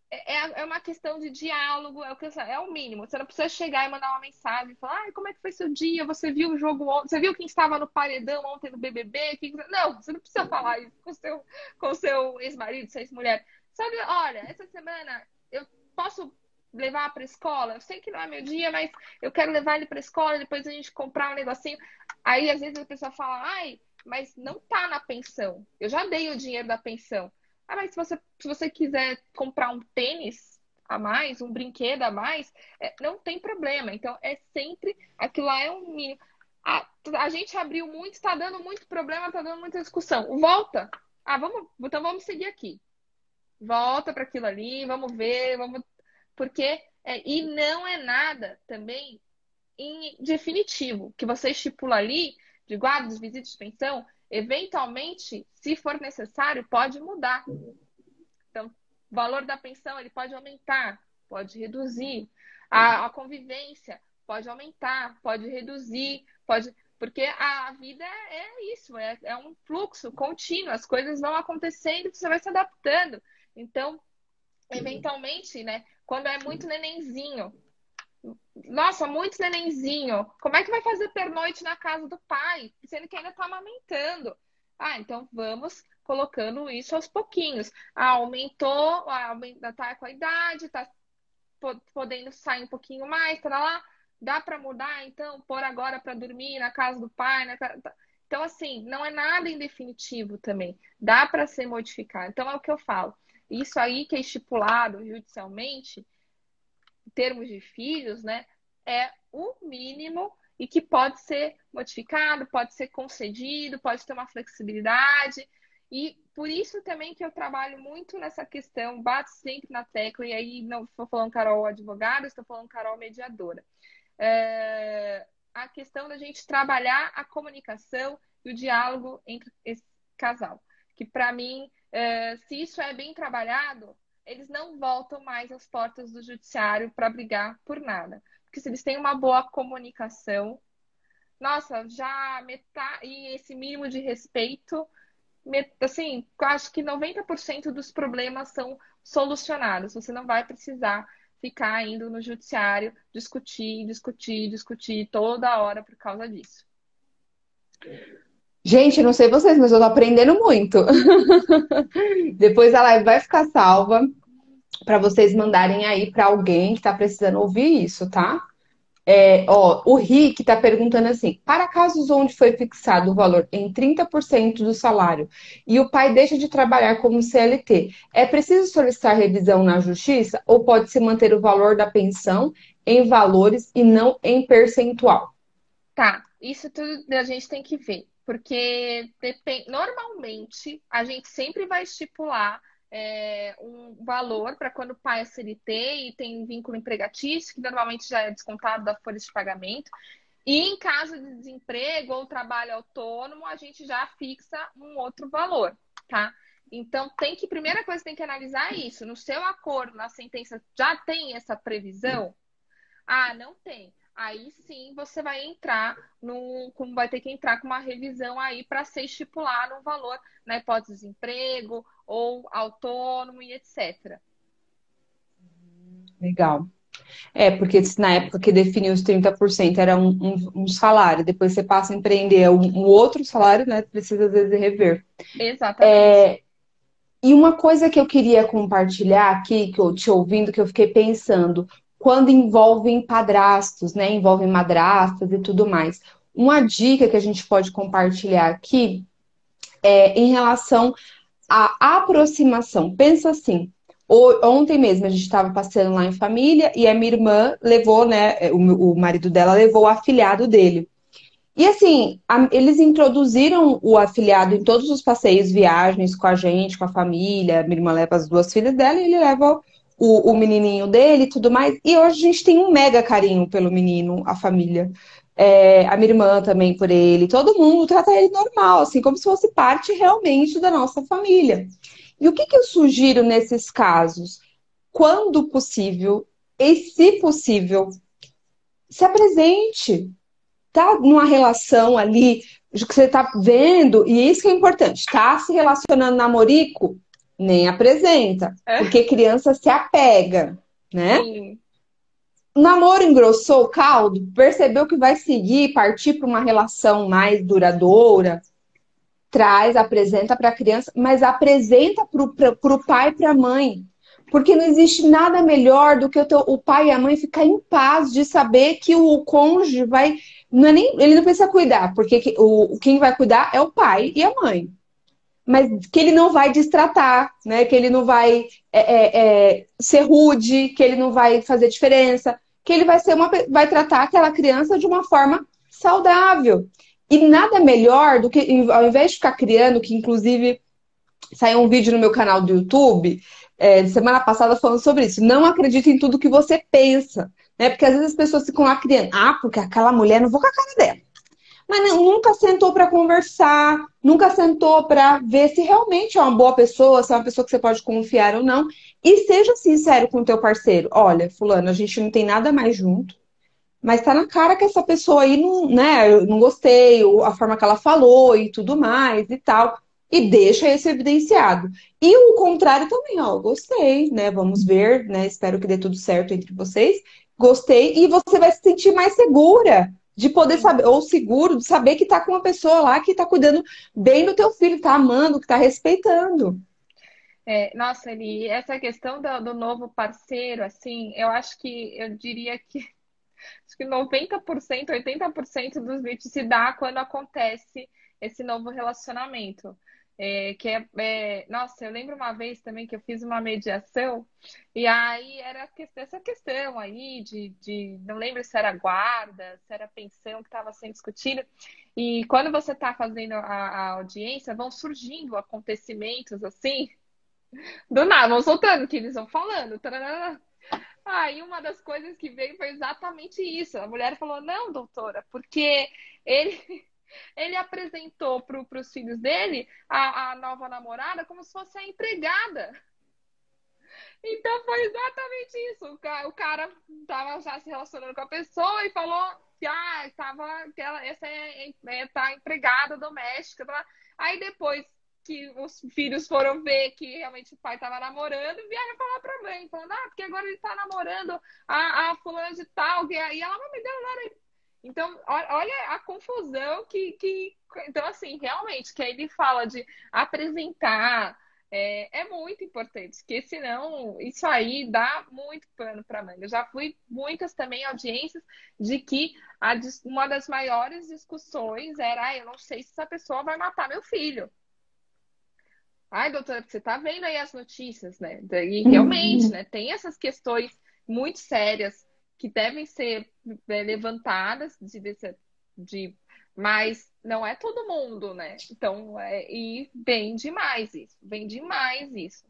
[SPEAKER 2] é, é, é uma questão de diálogo, é o, que, é o mínimo. Você não precisa chegar e mandar uma mensagem e falar, ah, como é que foi seu dia? Você viu o jogo ontem? Você viu quem estava no paredão ontem no BBB? Não, você não precisa falar isso com seu, com seu ex-marido, sua ex-mulher. Sabe, olha, essa semana eu posso levar para escola? Eu sei que não é meu dia, mas eu quero levar ele para escola, depois a gente comprar um negocinho. Aí, às vezes, a pessoa fala, ai, mas não tá na pensão. Eu já dei o dinheiro da pensão. Ah, mas se você, se você quiser comprar um tênis a mais, um brinquedo a mais, é, não tem problema. Então, é sempre. Aquilo lá é um mínimo. A, a gente abriu muito, está dando muito problema, está dando muita discussão. Volta. Ah, vamos, então vamos seguir aqui. Volta para aquilo ali, vamos ver, vamos. Porque. É, e não é nada também em definitivo, que você estipula ali, de guardas, visitas de pensão, Eventualmente, se for necessário, pode mudar. Então, o valor da pensão ele pode aumentar, pode reduzir. A, a convivência pode aumentar, pode reduzir, pode. Porque a vida é isso, é, é um fluxo contínuo, as coisas vão acontecendo, você vai se adaptando. Então, eventualmente, né, quando é muito nenenzinho, nossa, muito nenenzinho. Como é que vai fazer pernoite na casa do pai? Sendo que ainda está amamentando. Ah, então vamos colocando isso aos pouquinhos. Ah, aumentou, tá com a idade, tá podendo sair um pouquinho mais, tá lá. Dá para mudar, então, pôr agora para dormir na casa do pai, casa... Então, assim, não é nada definitivo também. Dá para ser modificado. Então, é o que eu falo. Isso aí que é estipulado judicialmente, em termos de filhos, né, é o mínimo e que pode ser modificado, pode ser concedido, pode ter uma flexibilidade. E por isso também que eu trabalho muito nessa questão, bato sempre na tecla, e aí não estou falando Carol advogada, estou falando Carol mediadora. É, a questão da gente trabalhar a comunicação e o diálogo entre esse casal. Que para mim, é, se isso é bem trabalhado, eles não voltam mais às portas do judiciário para brigar por nada. Porque se eles têm uma boa comunicação, nossa, já metade, e esse mínimo de respeito, met, assim, acho que 90% dos problemas são solucionados. Você não vai precisar ficar indo no judiciário discutir, discutir, discutir toda hora por causa disso.
[SPEAKER 1] Gente, não sei vocês, mas eu tô aprendendo muito. Depois a live vai ficar salva para vocês mandarem aí para alguém que está precisando ouvir isso, tá? É, ó, o Rick está perguntando assim: para casos onde foi fixado o valor em 30% do salário e o pai deixa de trabalhar como CLT, é preciso solicitar revisão na justiça ou pode-se manter o valor da pensão em valores e não em percentual?
[SPEAKER 2] Tá, isso tudo a gente tem que ver, porque depend... normalmente a gente sempre vai estipular é, um valor para quando o pai é CLT e tem vínculo empregatício, que normalmente já é descontado da folha de pagamento. E em caso de desemprego ou trabalho autônomo, a gente já fixa um outro valor, tá? Então, tem que, primeira coisa, tem que analisar isso. No seu acordo, na sentença, já tem essa previsão? Ah, não tem aí sim você vai entrar no, como vai ter que entrar com uma revisão aí para ser estipulado um valor na hipótese de desemprego ou autônomo e etc.
[SPEAKER 1] Legal. É, porque na época que definiu os 30% era um, um, um, salário, depois você passa a empreender um, um, outro salário, né? Precisa às vezes rever.
[SPEAKER 2] Exatamente.
[SPEAKER 1] É, e uma coisa que eu queria compartilhar aqui, que eu te ouvindo, que eu fiquei pensando, quando envolvem padrastos, né? Envolvem madrastas e tudo mais. Uma dica que a gente pode compartilhar aqui é em relação à aproximação. Pensa assim. Ontem mesmo a gente estava passeando lá em família e a minha irmã levou, né? O, marido dela levou o afilhado dele. E assim, eles introduziram o afiliado em todos os passeios, viagens com a gente, com a família. Minha irmã leva as duas filhas dela e ele leva o, o menininho dele e tudo mais. E hoje a gente tem um mega carinho pelo menino, a família. É, a minha irmã também por ele. Todo mundo trata ele normal, assim, como se fosse parte realmente da nossa família. E o que, que eu sugiro nesses casos? Quando possível, e se possível, se apresente. tá numa relação ali que você tá vendo, e isso que é importante, tá se relacionando namorico, nem apresenta, é. porque criança se apega, né? Sim. O namoro engrossou o caldo, percebeu que vai seguir, partir para uma relação mais duradoura, traz, apresenta para a criança, mas apresenta para o pai e para a mãe. Porque não existe nada melhor do que o, teu, o pai e a mãe ficar em paz de saber que o cônjuge vai. Não é nem, ele não precisa cuidar, porque o, quem vai cuidar é o pai e a mãe. Mas que ele não vai destratar, né? Que ele não vai é, é, é, ser rude, que ele não vai fazer diferença, que ele vai ser uma, vai tratar aquela criança de uma forma saudável. E nada melhor do que, ao invés de ficar criando, que inclusive saiu um vídeo no meu canal do YouTube, é, semana passada falando sobre isso. Não acredite em tudo que você pensa. Né? Porque às vezes as pessoas ficam lá criando. Ah, porque aquela mulher, não vou com a cara dela. Mas nunca sentou para conversar, nunca sentou para ver se realmente é uma boa pessoa, se é uma pessoa que você pode confiar ou não. E seja sincero com o teu parceiro. Olha, fulano, a gente não tem nada mais junto. Mas tá na cara que essa pessoa aí não, né, não gostei, a forma que ela falou e tudo mais e tal. E deixa isso evidenciado. E o contrário também, ó, gostei, né? Vamos ver, né? Espero que dê tudo certo entre vocês. Gostei, e você vai se sentir mais segura de poder saber, ou seguro de saber que tá com uma pessoa lá que tá cuidando bem do teu filho, tá amando, que tá respeitando.
[SPEAKER 2] É, nossa, Eli, essa questão do, do, novo parceiro, assim, eu acho que eu diria que acho que 90%, 80% dos vídeos se dá quando acontece esse novo relacionamento. É, que é, é, nossa, eu lembro uma vez também que eu fiz uma mediação e aí era essa questão aí de, de não lembro se era guarda, se era pensão que estava sendo discutida. E quando você está fazendo a, a, audiência, vão surgindo acontecimentos assim, do nada, vão soltando que eles vão falando. Tarará. Aí uma das coisas que veio foi exatamente isso. A mulher falou: não, doutora, porque ele ele apresentou para os filhos dele a, a nova namorada como se fosse a empregada. Então foi exatamente isso. O cara estava já se relacionando com a pessoa e falou que ah, estava que ela, essa é, é tá empregada doméstica. Tá? Aí depois que os filhos foram ver que realmente o pai estava namorando, vieram falar para mãe, falando, ah, porque agora ele está namorando a, a fulana de tal, e ela, não me deu nada então, olha a confusão que, que. Então, assim, realmente, que aí ele fala de apresentar. É, é muito importante, porque senão isso aí dá muito pano para manga. Eu já fui muitas também audiências de que a, uma das maiores discussões era: ah, eu não sei se essa pessoa vai matar meu filho. Ai, doutora, você tá vendo aí as notícias, né? E realmente, né? Tem essas questões muito sérias que devem ser é, levantadas de, de, de, mas não é todo mundo, né? Então, é, e vem demais isso, vem demais isso.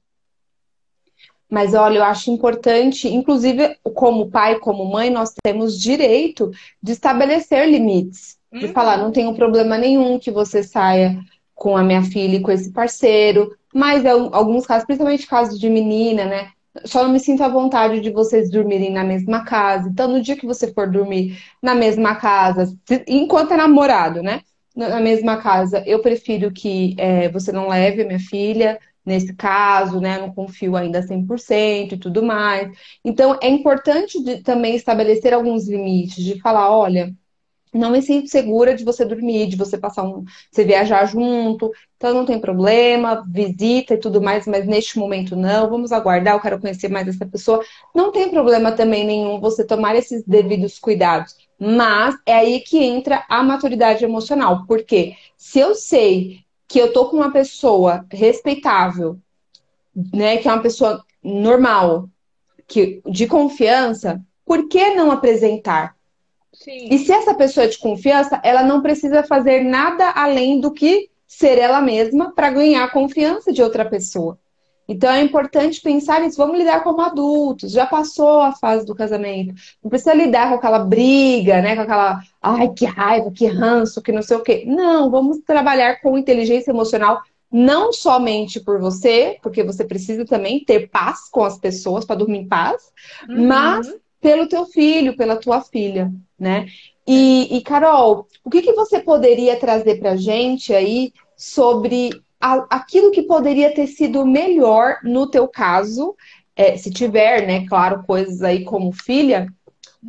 [SPEAKER 1] Mas olha, eu acho importante, inclusive como pai, como mãe, nós temos direito de estabelecer limites. De uhum. falar, não tenho problema nenhum que você saia com a minha filha e com esse parceiro. Mas em alguns casos, principalmente casos de menina, né? Só não me sinto à vontade de vocês dormirem na mesma casa. Então, no dia que você for dormir na mesma casa, enquanto é namorado, né? Na mesma casa, eu prefiro que é, você não leve a minha filha nesse caso, né? Não confio ainda 100% e tudo mais. Então, é importante de, também estabelecer alguns limites, de falar, olha, não me sinto segura de você dormir, de você passar um, você viajar junto, então não tem problema, visita e tudo mais, mas neste momento não, vamos aguardar, eu quero conhecer mais essa pessoa. Não tem problema também nenhum você tomar esses devidos cuidados, mas é aí que entra a maturidade emocional, porque se eu sei que eu tô com uma pessoa respeitável, né, que é uma pessoa normal, que de confiança, por que não apresentar? Sim. E se essa pessoa é de confiança, ela não precisa fazer nada além do que ser ela mesma para ganhar a confiança de outra pessoa. Então é importante pensar nisso. Vamos lidar como adultos. Já passou a fase do casamento. Não precisa lidar com aquela briga, né? Com aquela, ai, que raiva, que ranço, que não sei o quê. Não, vamos trabalhar com inteligência emocional, não somente por você, porque você precisa também ter paz com as pessoas para dormir em paz, uhum. mas pelo teu filho, pela tua filha, né? E, e Carol, o que, que você poderia trazer para gente aí sobre a, aquilo que poderia ter sido melhor no teu caso, é, se tiver, né, claro, coisas aí como filha,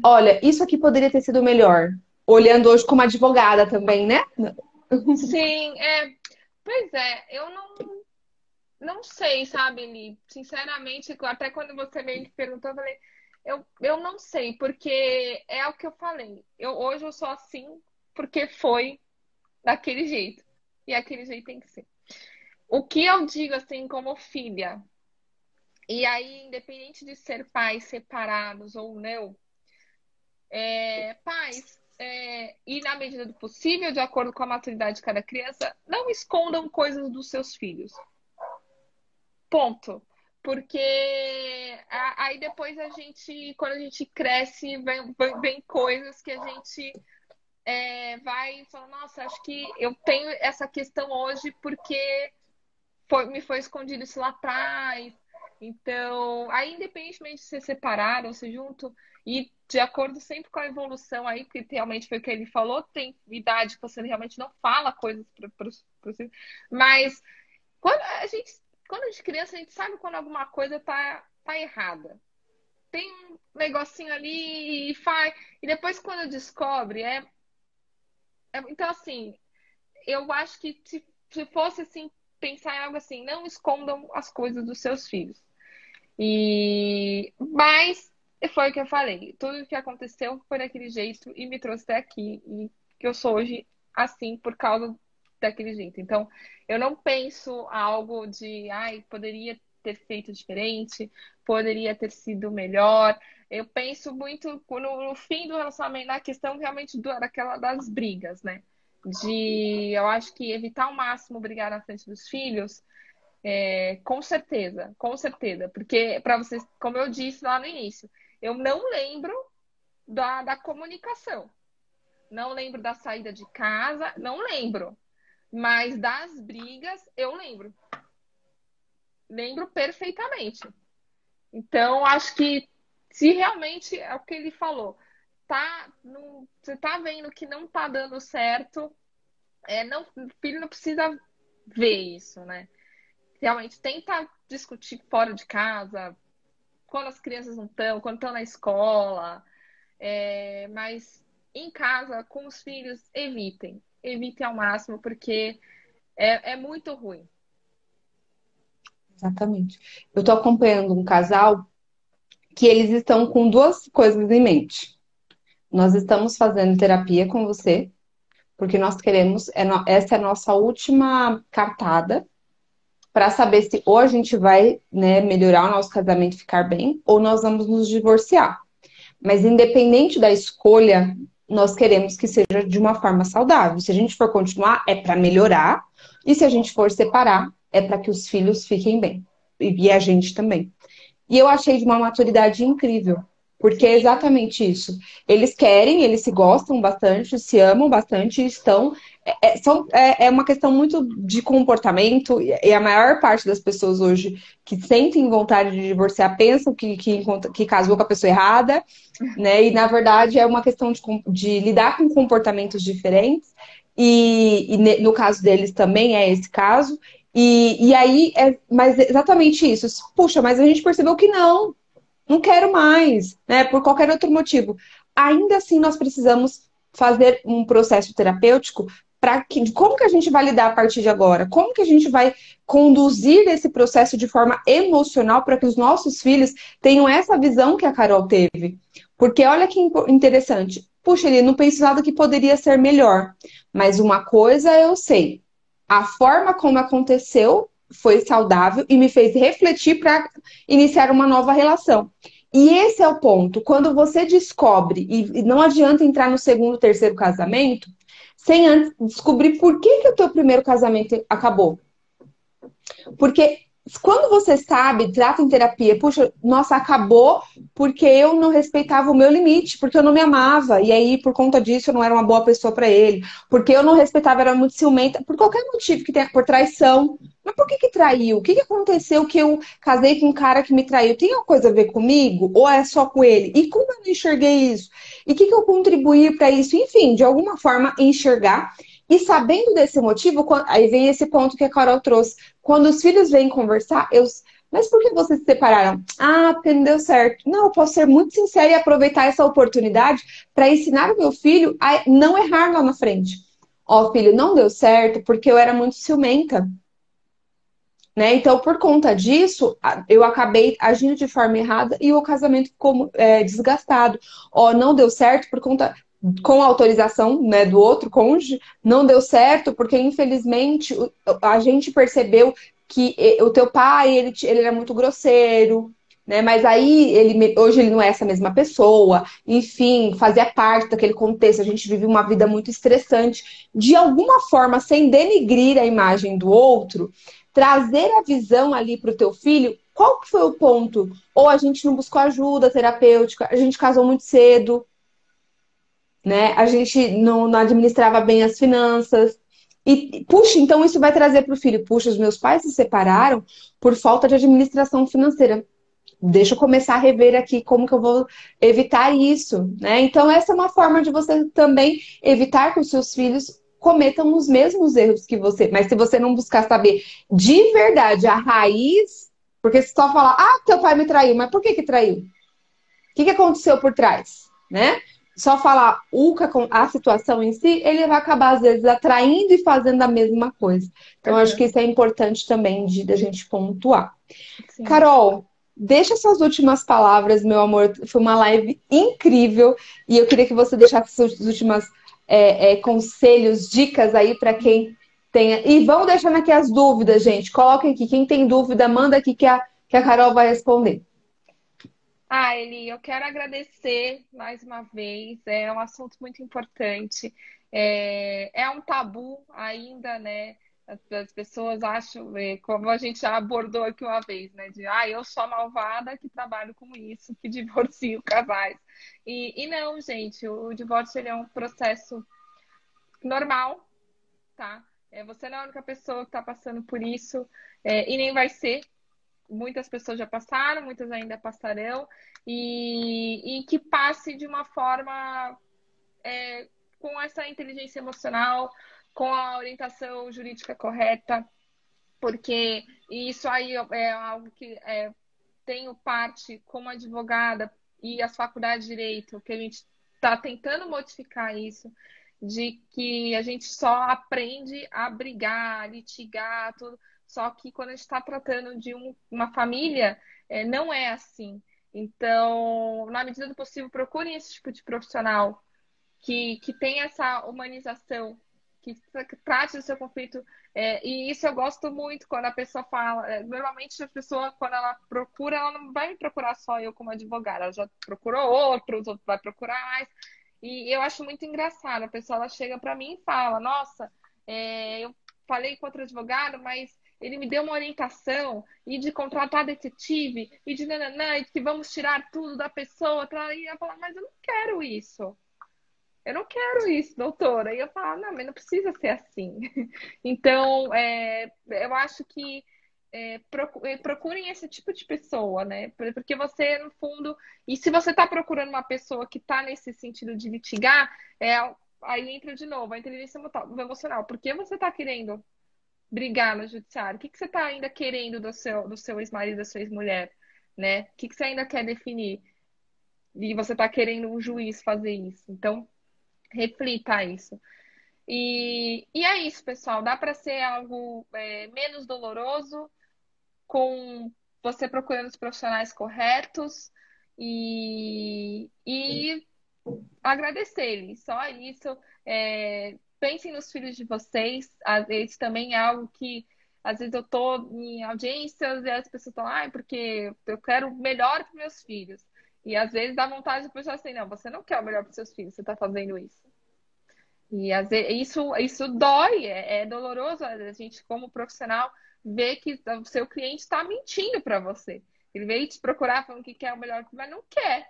[SPEAKER 1] olha, isso aqui poderia ter sido melhor. Olhando hoje como advogada também, né?
[SPEAKER 2] Sim, é. Pois é, eu não, não sei, sabe, Li? Sinceramente, até quando você me perguntou, eu falei, eu, eu não sei, porque é o que eu falei. Eu, hoje eu sou assim porque foi daquele jeito. E aquele jeito tem que ser. O que eu digo assim como filha, e aí, independente de ser pais separados ou não, é, pais, é, e na medida do possível, de acordo com a maturidade de cada criança, não escondam coisas dos seus filhos. Ponto. Porque aí depois a gente, quando a gente cresce, vem, vem coisas que a gente é, vai falando, nossa, acho que eu tenho essa questão hoje porque foi, me foi escondido isso lá atrás. Então, aí independentemente de ser separado ou ser junto, e de acordo sempre com a evolução aí, porque realmente foi o que ele falou, tem idade que você realmente não fala coisas para os mas quando a gente quando a gente é criança, a gente sabe quando alguma coisa tá, tá errada. Tem um negocinho ali e faz. E depois, quando descobre, é... é. Então, assim, eu acho que se, se fosse assim, pensar em algo assim, não escondam as coisas dos seus filhos. E mas foi o que eu falei. Tudo o que aconteceu foi daquele jeito e me trouxe até aqui. E que eu sou hoje assim por causa daquele jeito. Então, eu não penso algo de, ai, poderia ter feito diferente, poderia ter sido melhor. Eu penso muito no, no fim do relacionamento, na questão realmente do, daquela das brigas, né? De, eu acho que evitar ao máximo brigar na frente dos filhos, é, com certeza, com certeza. Porque, para vocês, como eu disse lá no início, eu não lembro da, da comunicação. Não lembro da saída de casa, não lembro. Mas das brigas, eu lembro. Lembro perfeitamente. Então, acho que se realmente é o que ele falou, tá, você tá vendo que não tá dando certo, é, não, o filho não precisa ver isso, né? Realmente tenta discutir fora de casa, quando as crianças não estão, quando estão na escola, é, mas em casa, com os filhos, evitem evite ao máximo, porque é, é muito ruim.
[SPEAKER 1] Exatamente. Eu estou acompanhando um casal que eles estão com duas coisas em mente. Nós estamos fazendo terapia com você, porque nós queremos, é essa é a nossa última cartada para saber se ou a gente vai né, melhorar o nosso casamento ficar bem, ou nós vamos nos divorciar. Mas independente da escolha nós queremos que seja de uma forma saudável. Se a gente for continuar, é para melhorar. E se a gente for separar, é para que os filhos fiquem bem. E a gente também. E eu achei de uma maturidade incrível. Porque é exatamente isso. Eles querem, eles se gostam bastante, se amam bastante, estão. É, é, são, é, é uma questão muito de comportamento, e a maior parte das pessoas hoje que sentem vontade de divorciar pensam que, que, que casou com a pessoa errada, né? E na verdade é uma questão de, de lidar com comportamentos diferentes, e, e no caso deles também é esse caso. E, e aí, é, mas exatamente isso. Puxa, mas a gente percebeu que não, não quero mais, né? Por qualquer outro motivo. Ainda assim, nós precisamos fazer um processo terapêutico para que como que a gente vai lidar a partir de agora? Como que a gente vai conduzir esse processo de forma emocional para que os nossos filhos tenham essa visão que a Carol teve? Porque olha que interessante. Puxa, ele não pensava que poderia ser melhor. Mas uma coisa eu sei. A forma como aconteceu foi saudável e me fez refletir para iniciar uma nova relação. E esse é o ponto. Quando você descobre, e não adianta entrar no segundo, terceiro casamento, sem antes descobrir por que, que o teu primeiro casamento acabou. Porque quando você sabe, trata em terapia, puxa, nossa, acabou porque eu não respeitava o meu limite, porque eu não me amava, e aí por conta disso eu não era uma boa pessoa para ele, porque eu não respeitava, era muito ciumenta, por qualquer motivo que tenha, por traição, Mas por que que traiu? O que que aconteceu que eu casei com um cara que me traiu? Tem alguma coisa a ver comigo? Ou é só com ele? E como eu não enxerguei isso? E o que que eu contribuí para isso? Enfim, de alguma forma enxergar. E sabendo desse motivo, aí vem esse ponto que a Carol trouxe. Quando os filhos vêm conversar, eu mas por que vocês se separaram? Ah, porque não deu certo. Não, eu posso ser muito sincera e aproveitar essa oportunidade para ensinar o meu filho a não errar lá na frente. Ó, oh, filho, não deu certo porque eu era muito ciumenta. Né? Então, por conta disso, eu acabei agindo de forma errada e o casamento ficou é, desgastado. Ó, oh, não deu certo por conta com autorização né, do outro cônjuge, não deu certo porque, infelizmente, a gente percebeu que o teu pai, ele, ele era muito grosseiro, né? Mas aí ele hoje ele não é essa mesma pessoa, enfim, fazia parte daquele contexto. A gente vive uma vida muito estressante, de alguma forma, sem denigrir a imagem do outro, trazer a visão ali para o teu filho. Qual que foi o ponto? Ou a gente não buscou ajuda terapêutica, a gente casou muito cedo, né? A gente não, não administrava bem as finanças, e, puxa, então isso vai trazer para o filho, puxa, os meus pais se separaram por falta de administração financeira. Deixa eu começar a rever aqui como que eu vou evitar isso, né? Então essa é uma forma de você também evitar que os seus filhos cometam os mesmos erros que você. Mas se você não buscar saber de verdade a raiz, porque se só falar, ah, teu pai me traiu, mas por que que traiu? O que, que aconteceu por trás, né? Só falar o a situação em si, ele vai acabar, às vezes, atraindo e fazendo a mesma coisa. Então, uhum. acho que isso é importante também de, de a gente pontuar. Sim. Carol, deixa suas últimas palavras, meu amor. Foi uma live incrível e eu queria que você deixasse suas últimas é, é, conselhos, dicas aí para quem tenha. E vamos deixando aqui as dúvidas, gente. Coloquem aqui. Quem tem dúvida, manda aqui que a, que a Carol vai responder.
[SPEAKER 2] Ah, Eli, eu quero agradecer mais uma vez. É um assunto muito importante. É, é um tabu ainda, né? As, as pessoas acham, é, como a gente já abordou aqui uma vez, né? De, ah, eu sou a malvada que trabalho com isso, que divorcio casais. E, e não, gente, o divórcio ele é um processo normal, tá? É, você não é a única pessoa que está passando por isso é, e nem vai ser muitas pessoas já passaram, muitas ainda passarão, e, e que passe de uma forma é, com essa inteligência emocional, com a orientação jurídica correta, porque isso aí é algo que é, tenho parte como advogada e as faculdades de direito, que a gente está tentando modificar isso, de que a gente só aprende a brigar, a litigar, tudo só que quando a gente está tratando de um, uma família, é, não é assim. Então, na medida do possível, procurem esse tipo de profissional que, que tem essa humanização, que, que trate o seu conflito. É, e isso eu gosto muito quando a pessoa fala. É, normalmente, a pessoa, quando ela procura, ela não vai procurar só eu como advogada, ela já procurou outros, outros vai procurar mais. E eu acho muito engraçado. A pessoa ela chega para mim e fala: Nossa, é, eu falei com outro advogado, mas ele me deu uma orientação e de contratar detetive e de nananã, e que vamos tirar tudo da pessoa. E eu falar, mas eu não quero isso. Eu não quero isso, doutora. E eu falo, não, mas não precisa ser assim. então, é, eu acho que é, é, procurem esse tipo de pessoa, né? Porque você, no fundo, e se você está procurando uma pessoa que está nesse sentido de litigar, é, aí entra de novo a inteligência emocional. Por que você está querendo brigar no judiciário? O que, que você está ainda querendo do seu, do seu ex-marido, da sua ex-mulher? Né? O que, que você ainda quer definir? E você está querendo um juiz fazer isso. Então, reflita isso. E, e é isso, pessoal. Dá para ser algo é, menos doloroso com você procurando os profissionais corretos e, e agradecer-lhes. Só isso. É, pensem nos filhos de vocês. Vezes também é algo que, às vezes eu tô em audiências e as pessoas estão, ai, porque eu quero o melhor para meus filhos. E às vezes dá vontade de pensar assim, não, você não quer o melhor para seus filhos, você está fazendo isso. E às vezes, isso, isso dói, é, é doloroso a gente, como profissional, ver que o seu cliente está mentindo para você. Ele veio te procurar falando que quer o melhor, mas não quer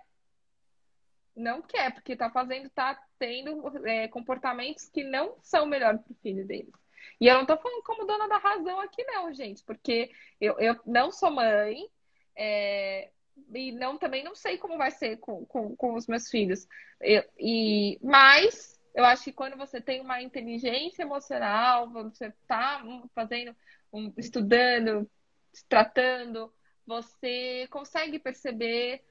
[SPEAKER 2] não quer, porque tá fazendo, tá tendo é, comportamentos que não são melhores para o filho deles. E eu não tô falando como dona da razão aqui, não, gente, porque eu, eu não sou mãe, é, e não também não sei como vai ser com, com, com os meus filhos. Eu, e, mas eu acho que quando você tem uma inteligência emocional, você está fazendo, um, estudando, se tratando, você consegue perceber,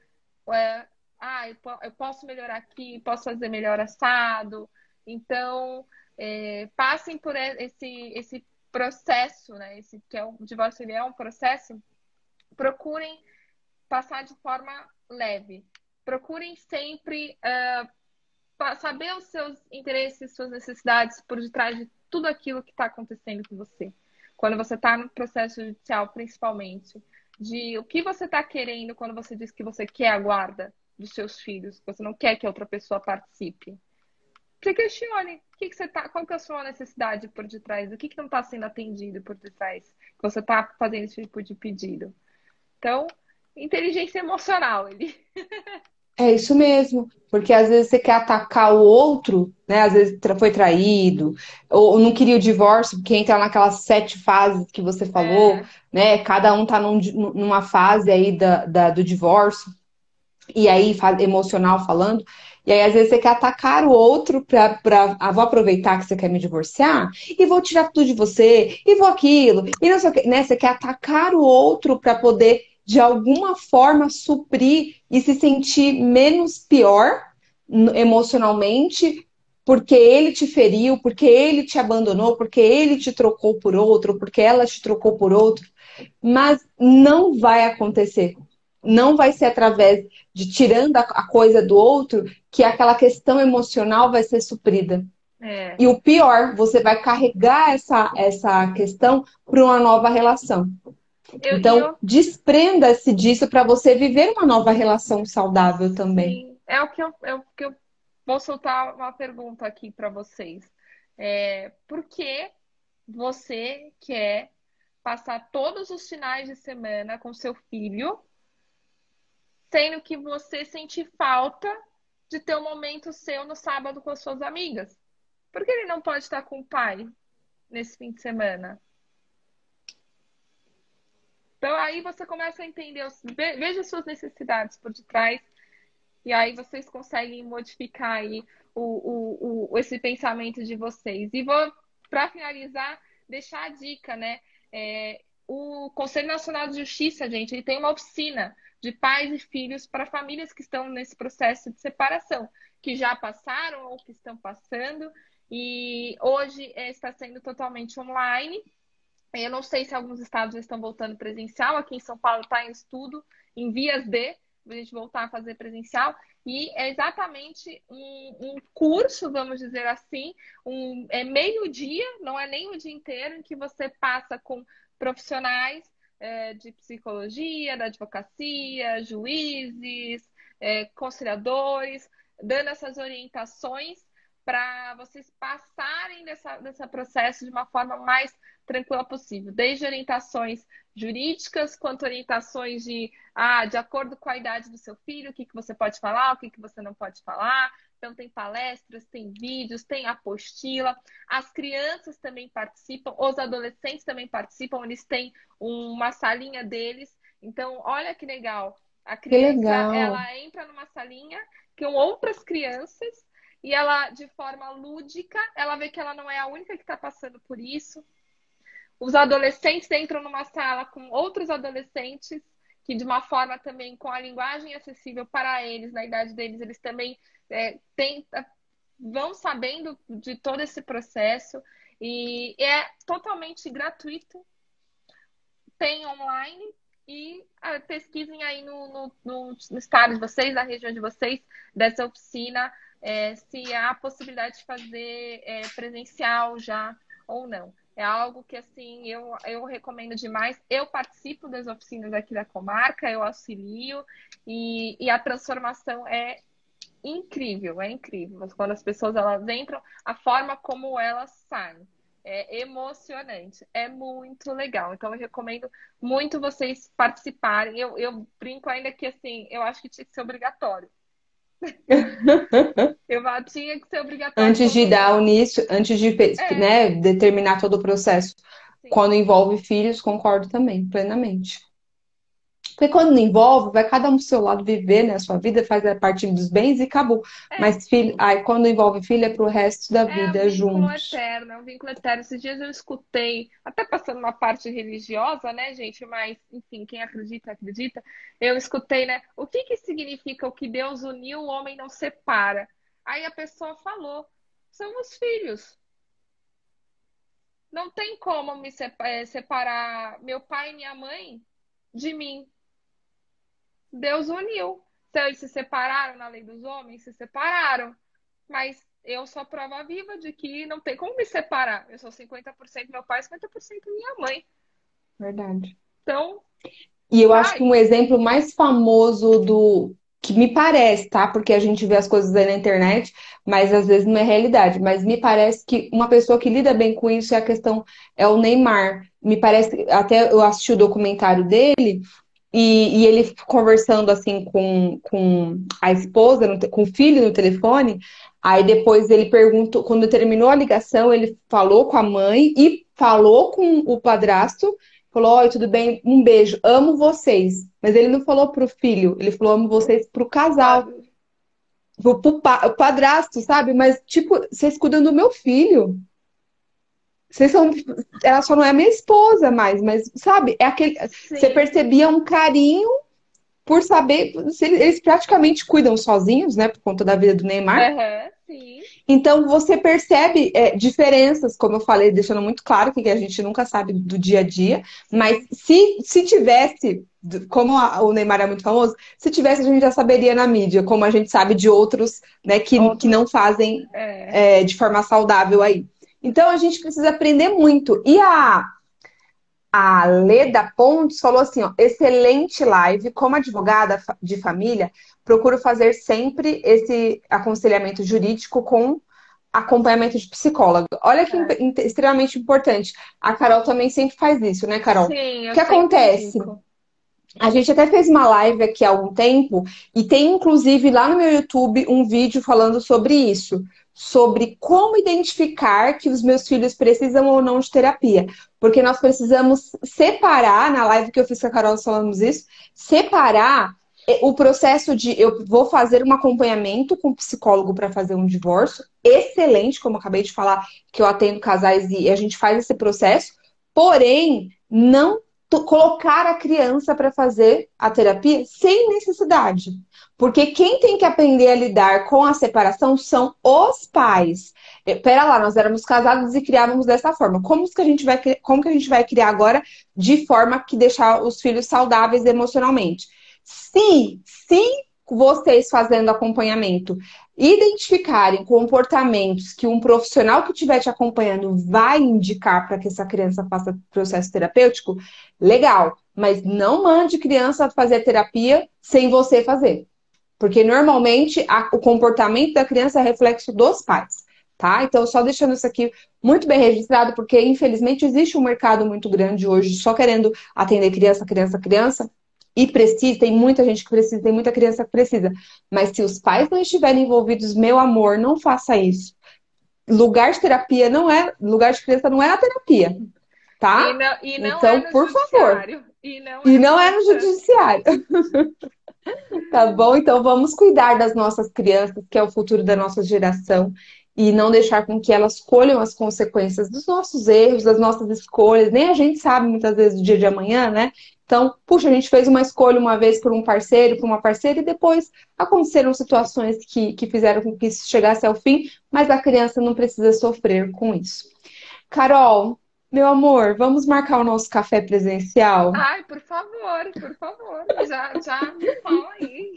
[SPEAKER 2] é, ah, eu, eu, posso melhorar aqui, posso fazer melhor assado. Então, é, passem por esse, esse processo, né? Esse que é o divórcio ele é um processo. Procurem passar de forma leve. Procurem sempre uh, saber os seus interesses, suas necessidades por detrás de tudo aquilo que está acontecendo com você. Quando você está no processo judicial, principalmente, de o que você está querendo quando você diz que você quer a guarda dos seus filhos, que você não quer que outra pessoa participe. Você questione o que, que você tá, qual que é a sua necessidade por detrás, o que, que não está sendo atendido por detrás, que você está fazendo esse tipo de pedido. Então, inteligência emocional, ele.
[SPEAKER 1] É isso mesmo, porque às vezes você quer atacar o outro, né? Às vezes foi traído, ou não queria o divórcio, porque entra naquelas sete fases que você falou, é. né? Cada um tá num, numa fase aí da, da, do divórcio, e aí emocional falando, e aí às vezes você quer atacar o outro pra, pra ah, vou aproveitar que você quer me divorciar, e vou tirar tudo de você, e vou aquilo, e não sei o que, né? Você quer atacar o outro para poder de alguma forma suprir e se sentir menos pior emocionalmente porque ele te feriu, porque ele te abandonou, porque ele te trocou por outro, porque ela te trocou por outro. Mas não vai acontecer. Não vai ser através de tirando a coisa do outro que aquela questão emocional vai ser suprida. É. E o pior, você vai carregar essa, essa questão para uma nova relação. Eu, então, eu... desprenda-se disso para você viver uma nova relação saudável também.
[SPEAKER 2] Sim. É o que eu, é o que eu vou soltar uma pergunta aqui para vocês. É, por que você quer passar todos os finais de semana com seu filho, sendo que você sente falta de ter um momento seu no sábado com as suas amigas? Por que ele não pode estar com o pai nesse fim de semana? Então aí você começa a entender, veja suas necessidades por detrás, e aí vocês conseguem modificar aí o, o, o esse pensamento de vocês. E vou, para finalizar, deixar a dica, né? É, o Conselho Nacional de Justiça, gente, ele tem uma oficina de pais e filhos para famílias que estão nesse processo de separação, que já passaram ou que estão passando, e hoje é, está sendo totalmente online. Eu não sei se alguns estados estão voltando presencial. Aqui em São Paulo está em estudo, em vias de a gente voltar a fazer presencial. E é exatamente um, um curso, vamos dizer assim, um, é meio dia, não é nem o dia inteiro, em que você passa com profissionais é, de psicologia, da advocacia, juízes, é, conciliadores, dando essas orientações para vocês passarem dessa, desse processo de uma forma mais tranquila possível, desde orientações jurídicas quanto orientações de, ah, de acordo com a idade do seu filho, o que, que você pode falar, o que, que você não pode falar. Então, tem palestras, tem vídeos, tem apostila. As crianças também participam, os adolescentes também participam, eles têm uma salinha deles. Então, olha que legal. A criança, ela entra numa salinha com outras crianças e ela, de forma lúdica, ela vê que ela não é a única que está passando por isso os adolescentes entram numa sala com outros adolescentes que de uma forma também com a linguagem acessível para eles, na idade deles, eles também é, vão sabendo de todo esse processo e é totalmente gratuito. Tem online e pesquisem aí no, no, no, no, estado de vocês, na região de vocês, dessa oficina, é, se há possibilidade de fazer é, presencial já ou não. É algo que, assim, eu, eu recomendo demais. Eu participo das oficinas aqui da comarca, eu auxilio, e, e a transformação é incrível, é incrível. Quando as pessoas elas entram, a forma como elas saem. É emocionante, é muito legal. Então, eu recomendo muito vocês participarem. Eu, eu brinco ainda que, assim, eu acho que tinha que ser obrigatório. Eu tinha que ser obrigatório.
[SPEAKER 1] Antes de dar o início, antes de
[SPEAKER 2] É.
[SPEAKER 1] né, determinar todo o processo.
[SPEAKER 2] Sim.
[SPEAKER 1] Quando envolve filhos, concordo também, plenamente. Porque quando não envolve, vai cada um pro seu lado viver, né, a sua vida, faz a parte dos bens e acabou.
[SPEAKER 2] É.
[SPEAKER 1] Mas filho, aí quando envolve filho é pro resto da
[SPEAKER 2] É
[SPEAKER 1] vida
[SPEAKER 2] um vínculo
[SPEAKER 1] juntos.
[SPEAKER 2] eterno, é um vínculo eterno. Esses dias eu escutei, até passando uma parte religiosa, né, gente? Mas, enfim, quem acredita, acredita. Eu escutei, né? O que que significa o que Deus uniu, o homem não separa? Aí a pessoa falou: são os filhos. Não tem como me eh, separar meu pai e minha mãe de mim. Deus uniu. Então, eles se separaram na lei dos homens? Se separaram. Mas eu sou a prova viva de que não tem como me separar. Eu sou 50% meu pai, 50% minha mãe.
[SPEAKER 1] Verdade.
[SPEAKER 2] Então,
[SPEAKER 1] E eu acho que um exemplo mais famoso do que me parece, tá? Porque a gente vê as coisas aí na internet, mas às vezes não é realidade. Mas me parece que uma pessoa que lida bem com isso é a questão, é o Neymar. Me parece, até eu assisti o documentário dele e, e ele conversando assim com, com a esposa, com o filho no telefone. Aí depois ele perguntou, quando terminou a ligação, ele falou com a mãe e falou com o padrasto. Falou, oi, tudo bem? Um beijo, amo vocês. Mas ele não falou pro filho, ele falou, amo vocês pro casal, pro, pro pa- padrasto, sabe? Mas, tipo, vocês cuidam do meu filho. Vocês são. Ela só não é minha esposa mais, mas, sabe? É aquele. Você
[SPEAKER 2] Sim.
[SPEAKER 1] percebia um carinho por saber. se Eles praticamente cuidam sozinhos, né? Por conta da vida do Neymar.
[SPEAKER 2] Aham, sim.
[SPEAKER 1] Então você percebe é, diferenças, como eu falei, deixando muito claro que a gente nunca sabe do dia a dia, mas se, se tivesse, como a- o Neymar é muito famoso, se tivesse a gente já saberia na mídia, como a gente sabe de outros, né, que,
[SPEAKER 2] Outros.
[SPEAKER 1] que não fazem
[SPEAKER 2] É.
[SPEAKER 1] é, de forma saudável aí. Então a gente precisa aprender muito. E a, a Leda Pontes falou assim, ó, excelente live. Como advogada de família, procuro fazer sempre esse aconselhamento jurídico com acompanhamento de psicólogo. Olha que
[SPEAKER 2] É.
[SPEAKER 1] extremamente importante. A Carol também sempre faz isso, né, Carol?
[SPEAKER 2] Sim,
[SPEAKER 1] O que acontece?
[SPEAKER 2] indico.
[SPEAKER 1] A gente até fez uma live aqui há algum tempo e tem inclusive lá no meu YouTube um vídeo falando sobre isso, sobre como identificar que os meus filhos precisam ou não de terapia. Porque nós precisamos separar, na live que eu fiz com a Carol falamos isso, separar eh, o processo de eu vou fazer um acompanhamento com o psicólogo para fazer um divórcio, excelente, como eu acabei de falar, que eu atendo casais e a gente faz esse processo, porém, não colocar a criança para fazer a terapia sem necessidade. Porque quem tem que aprender a lidar com a separação são os pais. Pera lá, nós éramos casados e criávamos dessa forma. Como que a gente vai, como que a gente vai criar agora de forma que deixar os filhos saudáveis emocionalmente? Se, se vocês fazendo acompanhamento identificarem comportamentos que um profissional que estiver te acompanhando vai indicar para que essa criança faça processo terapêutico, legal. Mas não mande criança fazer terapia sem você fazer. Porque normalmente a- o comportamento da criança é reflexo dos pais, tá? Então, só deixando isso aqui muito bem registrado, porque infelizmente existe um mercado muito grande hoje só querendo atender criança, criança, criança. E precisa, tem muita gente que precisa, tem muita criança que precisa. Mas se os pais não estiverem envolvidos, meu amor, não faça isso. Lugar de terapia não é, lugar de criança não é a terapia, tá?
[SPEAKER 2] E não, e não
[SPEAKER 1] Então,
[SPEAKER 2] é
[SPEAKER 1] por favor.
[SPEAKER 2] E não
[SPEAKER 1] E
[SPEAKER 2] é
[SPEAKER 1] não é no
[SPEAKER 2] judiciário.
[SPEAKER 1] judiciário. Tá bom? Então vamos cuidar das nossas crianças, que é o futuro da nossa geração, e não deixar com que elas colham as consequências dos nossos erros, das nossas escolhas. Nem a gente sabe muitas vezes o dia de amanhã, né? Então, puxa, a gente fez uma escolha uma vez por um parceiro, por uma parceira, e depois aconteceram situações que, que fizeram com que isso chegasse ao fim, mas a criança não precisa sofrer com isso. Carol, meu amor, vamos marcar o nosso café presencial?
[SPEAKER 2] Ai, por favor, por favor. Já, já me fala aí.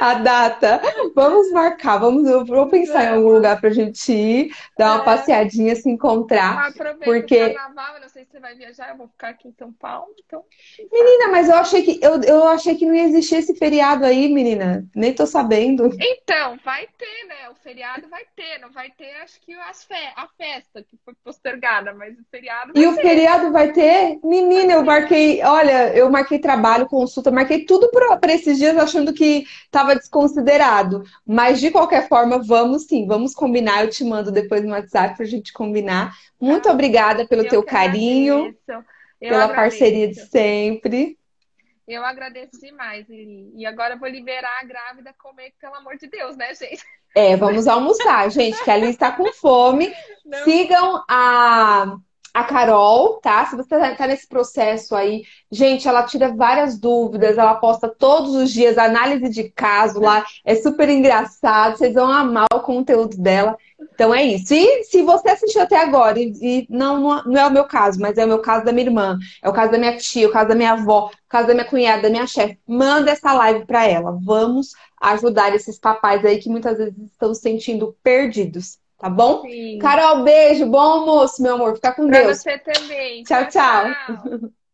[SPEAKER 1] A data. Vamos marcar, vamos, eu vou pensar em algum lugar pra gente ir, dar uma
[SPEAKER 2] É.
[SPEAKER 1] passeadinha, se encontrar.
[SPEAKER 2] Aproveita
[SPEAKER 1] porque-
[SPEAKER 2] o carnaval, eu não sei se você vai viajar, eu vou ficar aqui em São Paulo, então.
[SPEAKER 1] Menina, mas eu achei que eu, eu achei que não ia existir esse feriado aí, menina. Nem tô sabendo.
[SPEAKER 2] Então, vai ter, né? O feriado vai ter, não vai ter, acho que as fe a festa que foi postergada, mas o feriado feriado
[SPEAKER 1] E o feriado vai ter? Menina, eu marquei, olha, eu marquei trabalho, consulta, marquei tudo para esses dias achando que estava desconsiderado. Mas de qualquer forma, vamos sim, vamos combinar. Eu te mando depois no WhatsApp para a gente combinar. Muito ah, obrigada pelo teu carinho, pela agradeço. parceria de sempre.
[SPEAKER 2] Eu agradeço demais, Lili. E agora eu vou liberar a grávida comer, pelo amor de Deus, né, gente?
[SPEAKER 1] É, vamos almoçar, gente, que a Lili está com fome. Não. Sigam a, a Carol, tá? Se você está tá nesse processo aí, gente, ela tira várias dúvidas, ela posta todos os dias análise de caso lá, é super engraçado, vocês vão amar o conteúdo dela. Então é isso. E se você assistiu até agora, e, e não, não é o meu caso, mas é o meu caso da minha irmã, é o caso da minha tia, é o caso da minha avó, o caso da minha cunhada, da minha chefe, manda essa live para ela. Vamos ajudar esses papais aí que muitas vezes estão se sentindo perdidos. Tá bom? Sim. Carol, beijo, bom almoço, meu amor. Fica com pra Deus.
[SPEAKER 2] Você também.
[SPEAKER 1] tchau. tchau. tchau.